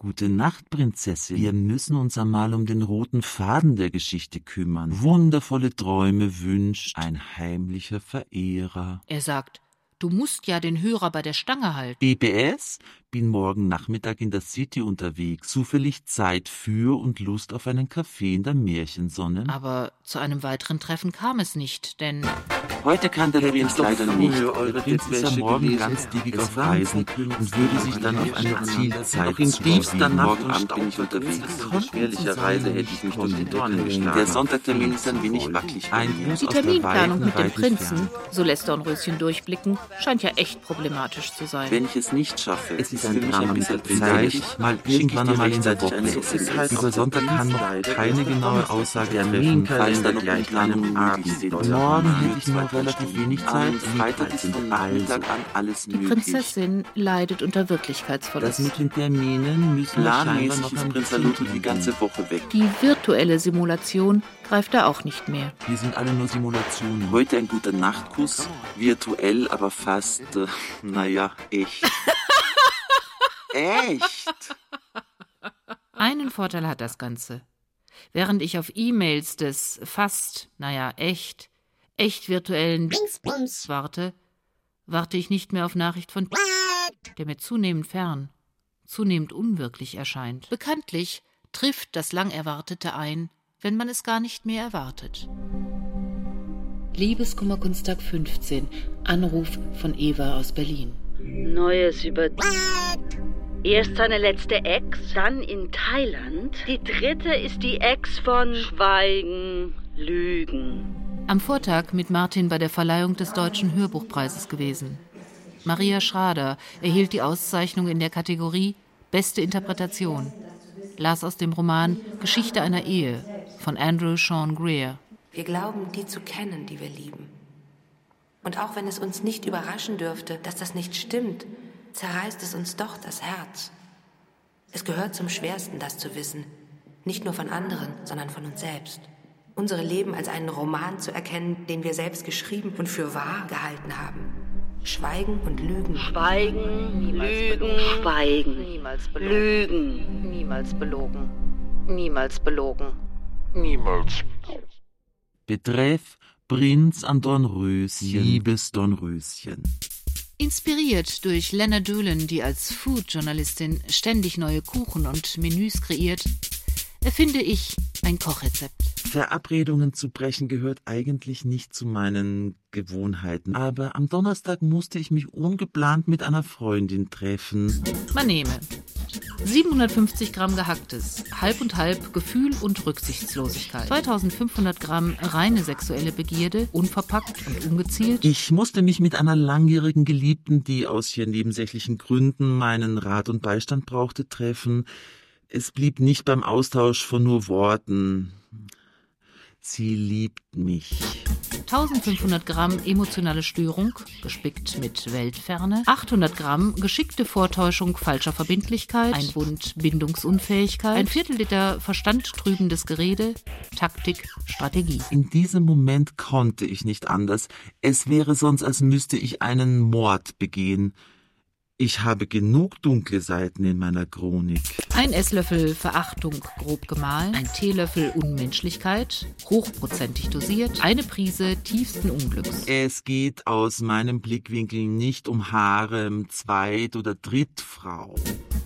Gute Nacht, Prinzessin. Wir müssen uns einmal um den roten Faden der Geschichte kümmern. Wundervolle Träume wünscht ein heimlicher Verehrer. Er sagt, du musst ja den Hörer bei der Stange halten. BBS bin morgen Nachmittag in der City unterwegs, zufällig Zeit für und Lust auf einen Kaffee in der Märchensonne. Aber zu einem weiteren Treffen kam es nicht, denn Heute kann der Prinz leider nicht. Der Prinz ist am Morgen ganztägig auf Reisen und würde sich dann auf eine Zielzeit in tiefster Nacht und bin ich unterwegs. Trotz schwerlicher Reise hätte ich mich durch die Dornen geschlagen. Der Sonntagtermin ist ein wenig wackelig. Die Terminplanung mit dem Prinzen, so lässt Dornröschen durchblicken, scheint ja echt problematisch zu sein. Wenn ich es nicht schaffe, es ist für mich ein bisschen zeitig, mal irgendwann einmal in der Woche. Über Sonntag kann noch keine genaue Aussage treffen, falls dann gleich Planung Abend. Morgen hätte ich noch relativ wenig Zeit. Freitag ist von Nachmittag an alles Die Prinzessin leidet unter Wirklichkeitsverlust. Das mit den Terminen müssen Planmäßig noch ist Prinz Saluto die ganze Woche weg. Die virtuelle Simulation greift da auch nicht mehr. Wir sind alle nur Simulationen. Heute ein guter Nachtkuss, virtuell, aber fast, äh, naja, echt. Echt? Einen Vorteil hat das Ganze. Während ich auf E-Mails des fast, naja, echt, echt virtuellen Bums warte, warte ich nicht mehr auf Nachricht von der mir zunehmend fern, zunehmend unwirklich erscheint. Bekanntlich trifft das lang Erwartete ein, wenn man es gar nicht mehr erwartet. Liebeskummerkunsttag 15. Anruf von Eva aus Berlin. Neues über Erst seine letzte Ex, dann in Thailand. Die dritte ist die Ex von Schweigen, Lügen. Am Vortag mit Martin bei der Verleihung des Deutschen Hörbuchpreises gewesen. Maria Schrader erhielt die Auszeichnung in der Kategorie Beste Interpretation. Las aus dem Roman Geschichte einer Ehe von Andrew Sean Greer. Wir glauben, die zu kennen, die wir lieben. Und auch wenn es uns nicht überraschen dürfte, dass das nicht stimmt, zerreißt es uns doch das Herz. Es gehört zum Schwersten, das zu wissen. Nicht nur von anderen, sondern von uns selbst. Unsere Leben als einen Roman zu erkennen, den wir selbst geschrieben und für wahr gehalten haben. Schweigen und Lügen. Schweigen, Niemals Lügen, belogen. Schweigen, Niemals belogen. Lügen. Niemals belogen. Niemals belogen. Niemals. Betreff Prinz an Dornröschen. Liebes Dornröschen. Inspiriert durch Lena Doolin, die als Food-Journalistin ständig neue Kuchen und Menüs kreiert, erfinde ich ein Kochrezept. Verabredungen zu brechen gehört eigentlich nicht zu meinen Gewohnheiten. Aber am Donnerstag musste ich mich ungeplant mit einer Freundin treffen. Man nehme 750 Gramm gehacktes, halb und halb Gefühl und Rücksichtslosigkeit, 2500 Gramm reine sexuelle Begierde, unverpackt und ungezielt, Ich musste mich mit einer langjährigen Geliebten, die aus hier nebensächlichen Gründen meinen Rat und Beistand brauchte, treffen. Es blieb nicht beim Austausch von nur Worten. Sie liebt mich. 1500 Gramm emotionale Störung, gespickt mit Weltferne, 800 Gramm geschickte Vortäuschung falscher Verbindlichkeit, ein Bund Bindungsunfähigkeit, ein Viertel Liter verstandtrübendes Gerede, Taktik, Strategie. In diesem Moment konnte ich nicht anders. Es wäre sonst, als müsste ich einen Mord begehen. Ich habe genug dunkle Seiten in meiner Chronik. Ein Esslöffel Verachtung grob gemahlen, ein Teelöffel Unmenschlichkeit, hochprozentig dosiert, eine Prise tiefsten Unglücks. Es geht aus meinem Blickwinkel nicht um Harem, Zweit- oder Drittfrau.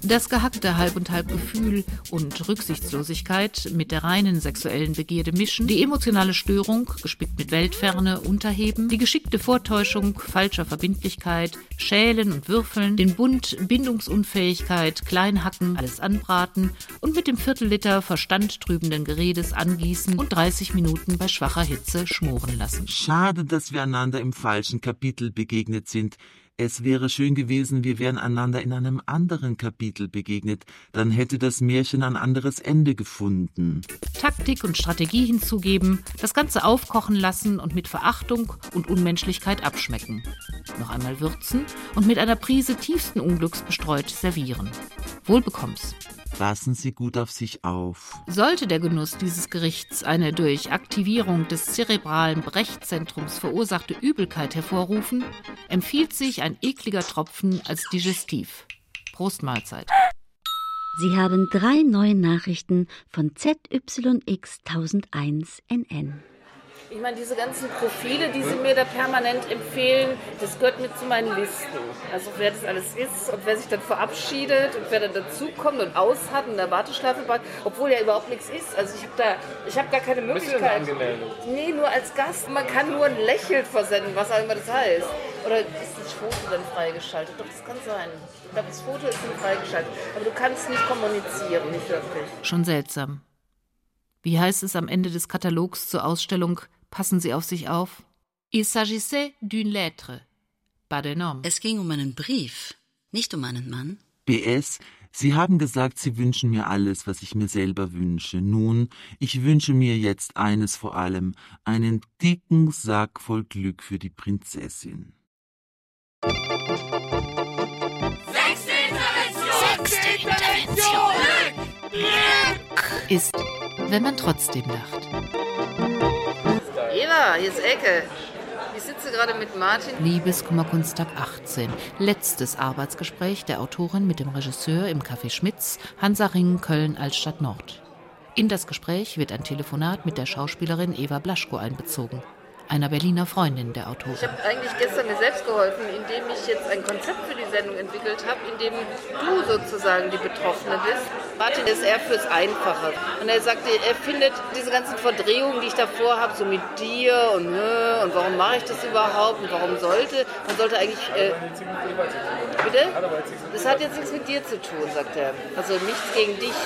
Das gehackte Halb und Halb Gefühl und Rücksichtslosigkeit mit der reinen sexuellen Begierde mischen, die emotionale Störung, gespickt mit Weltferne, unterheben, die geschickte Vortäuschung falscher Verbindlichkeit, Schälen und Würfeln, den Bund Bindungsunfähigkeit, Kleinhacken, alles anbraten und mit dem Viertelliter verstandtrübenden Geredes angießen und 30 Minuten bei schwacher Hitze schmoren lassen. Schade, dass wir einander im falschen Kapitel begegnet sind. Es wäre schön gewesen, wir wären einander in einem anderen Kapitel begegnet, dann hätte das Märchen ein anderes Ende gefunden. Taktik und Strategie hinzugeben, das Ganze aufkochen lassen und mit Verachtung und Unmenschlichkeit abschmecken. Noch einmal würzen und mit einer Prise tiefsten Unglücks bestreut servieren. Wohl bekomm's. Passen Sie gut auf sich auf. Sollte der Genuss dieses Gerichts eine durch Aktivierung des zerebralen Brechzentrums verursachte Übelkeit hervorrufen, empfiehlt sich ein ekliger Tropfen als Digestiv. Prost Mahlzeit. Sie haben drei neue Nachrichten von ZYX 1001 NN. Ich meine, diese ganzen Profile, die sie mir da permanent empfehlen, das gehört mit zu meinen Listen. Also wer das alles ist und wer sich dann verabschiedet und wer dann dazukommt und aus hat und in der Warteschleife bleibt, obwohl ja überhaupt nichts ist. Also ich habe da, ich habe gar keine Möglichkeit. Nee, nur als Gast. Man kann nur ein Lächeln versenden, was auch immer das heißt. Oder ist das Foto dann freigeschaltet? Doch, das kann sein. Ich glaube, das Foto ist dann freigeschaltet. Aber du kannst nicht kommunizieren, nicht wirklich. Schon seltsam. Wie heißt es am Ende des Katalogs zur Ausstellung Passen Sie auf sich auf? Il s'agissait d'une lettre, pas d'un homme. Es ging um einen Brief, nicht um einen Mann. BS, Sie haben gesagt, Sie wünschen mir alles, was ich mir selber wünsche. Nun, ich wünsche mir jetzt eines vor allem, einen dicken Sack voll Glück für die Prinzessin. Sechste Intervention! Sechste Intervention! Glück ist, wenn man trotzdem lacht. Eva, hier ist Ecke. Ich sitze gerade mit Martin. Liebeskummerkunsttag 18. Letztes Arbeitsgespräch der Autorin mit dem Regisseur im Café Schmitz, Hansaring, Köln, Altstadt Nord. In das Gespräch wird ein Telefonat mit der Schauspielerin Eva Blaschko einbezogen, einer Berliner Freundin der Autorin. Ich habe eigentlich gestern mir selbst geholfen, indem ich jetzt ein Konzept für die Sendung entwickelt habe, in dem du sozusagen die Betroffene bist. Martin ist eher fürs Einfache. Und er sagte, er findet diese ganzen Verdrehungen, die ich davor habe, so mit dir und, äh, und warum mache ich das überhaupt und warum sollte, man sollte eigentlich... Äh, bitte? Das hat jetzt nichts mit dir zu tun, sagt er. Also nichts gegen dich.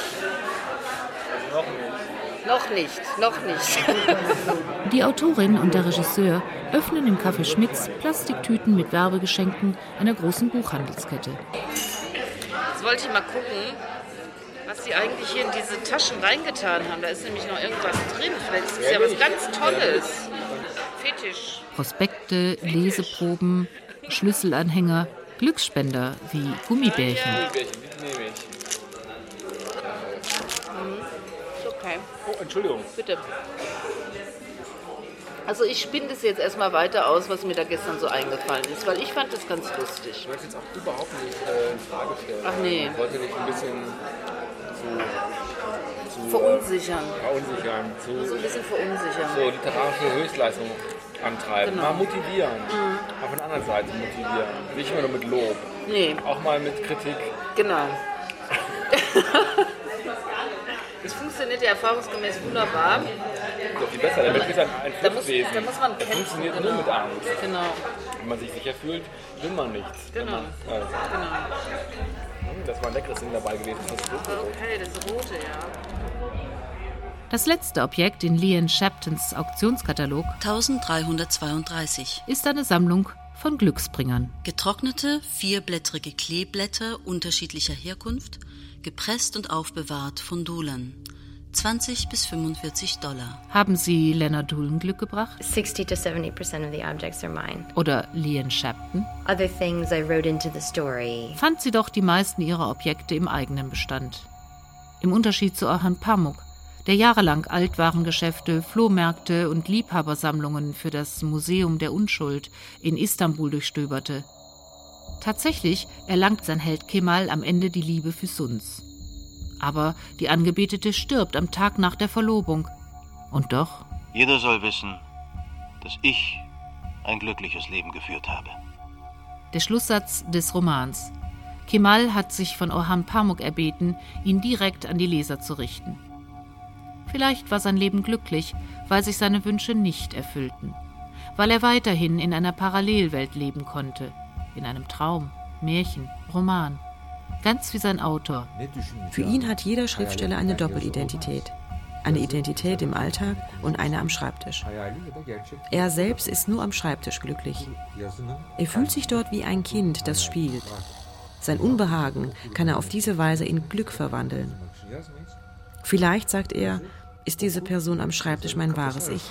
Noch nicht, noch nicht. Die Autorin und der Regisseur öffnen im Café Schmitz Plastiktüten mit Werbegeschenken einer großen Buchhandelskette. Jetzt wollte ich mal gucken, was sie eigentlich hier in diese Taschen reingetan haben. Da ist nämlich noch irgendwas drin. Vielleicht ist es ja was ganz Tolles. Fetisch. Prospekte, Leseproben, Schlüsselanhänger, Glücksspender wie Gummibärchen. Gummibärchen, die nehme ich. Ist okay. Oh, Entschuldigung. Bitte. Also ich spinne das jetzt erstmal weiter aus, was mir da gestern so eingefallen ist, weil ich fand das ganz lustig. Ich möchte jetzt auch überhaupt nicht äh, in Frage stellen. Ach nee. Ich wollte dich ein bisschen zu, zu Verunsichern. Äh, verunsichern. Zu, So ein bisschen verunsichern. So literarische Höchstleistung antreiben. Genau. Mal motivieren. Mhm. Auf der anderen Seite motivieren. Nicht immer nur mit Lob. Nee. Auch mal mit Kritik. Genau. Das funktioniert ja erfahrungsgemäß wunderbar. So viel besser. Mensch ist ein, ein Da muss- da muss man Das kämpfen, funktioniert genau. nur mit Angst. Genau. Wenn man sich sicher fühlt, will man nichts. Genau. Man, äh, Genau. Hm, Das war ein leckeres Ding dabei gewesen. Das ist Okay, das rote, ja. Das letzte Objekt in Leon Shaptons Auktionskatalog 1332 ist eine Sammlung von Glücksbringern. Getrocknete, vierblättrige Kleeblätter unterschiedlicher Herkunft, gepresst und aufbewahrt von Dulern. 20 bis 45 Dollar. Haben Sie Leonard Doolan Glück gebracht? 60 to 70% of the objects are mine. Oder Leon Shapton? Other things I wrote into the story. Fand sie doch die meisten ihrer Objekte im eigenen Bestand. Im Unterschied zu Orhan Pamuk, der jahrelang Altwarengeschäfte, Flohmärkte und Liebhabersammlungen für das Museum der Unschuld in Istanbul durchstöberte. Tatsächlich erlangt sein Held Kemal am Ende die Liebe für Suns. Aber die Angebetete stirbt am Tag nach der Verlobung. Und doch, Jeder soll wissen, dass ich ein glückliches Leben geführt habe. der Schlusssatz des Romans. Kemal hat sich von Orhan Pamuk erbeten, ihn direkt an die Leser zu richten. Vielleicht war sein Leben glücklich, weil sich seine Wünsche nicht erfüllten, weil er weiterhin in einer Parallelwelt leben konnte, in einem Traum, Märchen, Roman, ganz wie sein Autor. Für ihn hat jeder Schriftsteller eine Doppelidentität. Eine Identität im Alltag und eine am Schreibtisch. Er selbst ist nur am Schreibtisch glücklich. Er fühlt sich dort wie ein Kind, das spielt. Sein Unbehagen kann er auf diese Weise in Glück verwandeln. Vielleicht, sagt er, ist diese Person am Schreibtisch mein wahres Ich.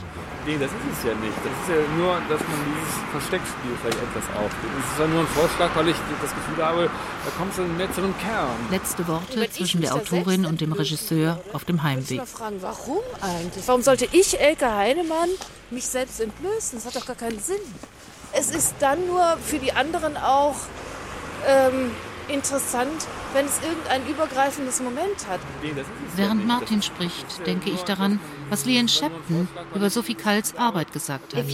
Nee, das ist es ja nicht. Das ist ja nur, dass man dieses Versteckspiel vielleicht etwas aufgibt. Es ist ja nur ein Vorschlag, weil ich das Gefühl habe, da kommst du mehr zu einem Kern. Letzte Worte ich zwischen der Autorin und dem Regisseur auf dem Heimweg. mal fragen, warum eigentlich? Warum sollte ich, Elke Heinemann, mich selbst entblößen? Das hat doch gar keinen Sinn. Es ist dann nur für die anderen auch ähm, interessant, wenn es irgendein übergreifendes Moment hat. Während Martin spricht, denke ich daran, was Lien Shepton über Sophie Kalls Arbeit gesagt hat.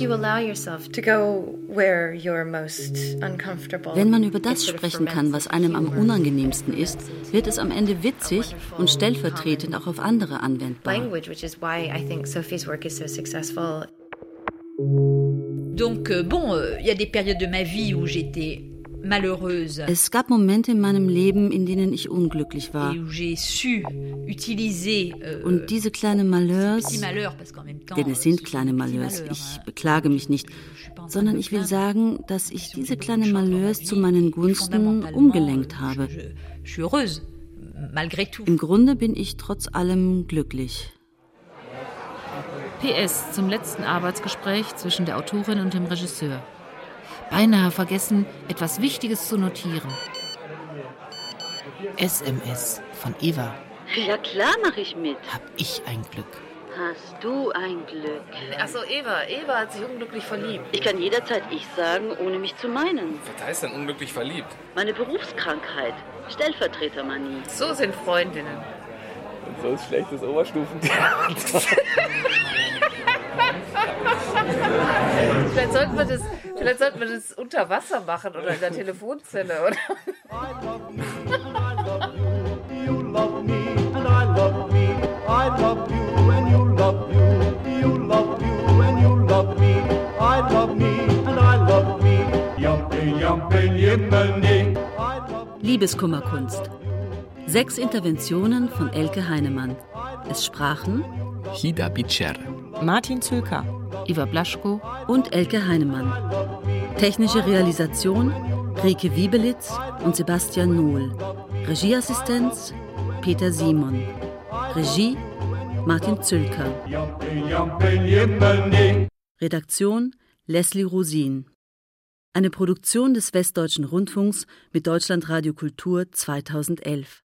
Wenn man über das sprechen kann, was einem am unangenehmsten ist, wird es am Ende witzig und stellvertretend auch auf andere anwendbar. Donc euh, bon, euh, il y a des périodes de ma vie où j'étais es gab Momente in meinem Leben, in denen ich unglücklich war. Euh, Und diese kleinen Malheurs, denn es sind kleine Malheurs, ich beklage mich nicht, sondern ich will sagen, dass ich diese kleinen Malheurs zu meinen Gunsten umgelenkt habe. Im Grunde bin ich trotz allem glücklich. PS zum letzten Arbeitsgespräch zwischen der Autorin und dem Regisseur beinahe vergessen, etwas Wichtiges zu notieren. SMS von Eva. Ja klar mache ich mit. Hab ich ein Glück. Hast du ein Glück. Achso, Eva. Eva hat sich unglücklich verliebt. Ich kann jederzeit ich sagen, ohne mich zu meinen. Was heißt denn unglücklich verliebt? Meine Berufskrankheit. Stellvertretermanie. So sind Freundinnen. Und so ist schlechtes Oberstufentheater. Vielleicht sollten wir das Vielleicht sollten wir das unter Wasser machen oder in der Telefonzelle, oder? Liebeskummerkunst. Sechs Interventionen von Elke Heinemann. Es sprachen Hida Bicer, Martin Zülker, Iva Blaschko und Elke Heinemann. Technische Realisation Rike Wiebelitz und Sebastian Nohl. Regieassistenz Peter Simon. Regie Martin Zülker. Redaktion Leslie Rosin. Eine Produktion des Westdeutschen Rundfunks mit Deutschlandradio Kultur 2011.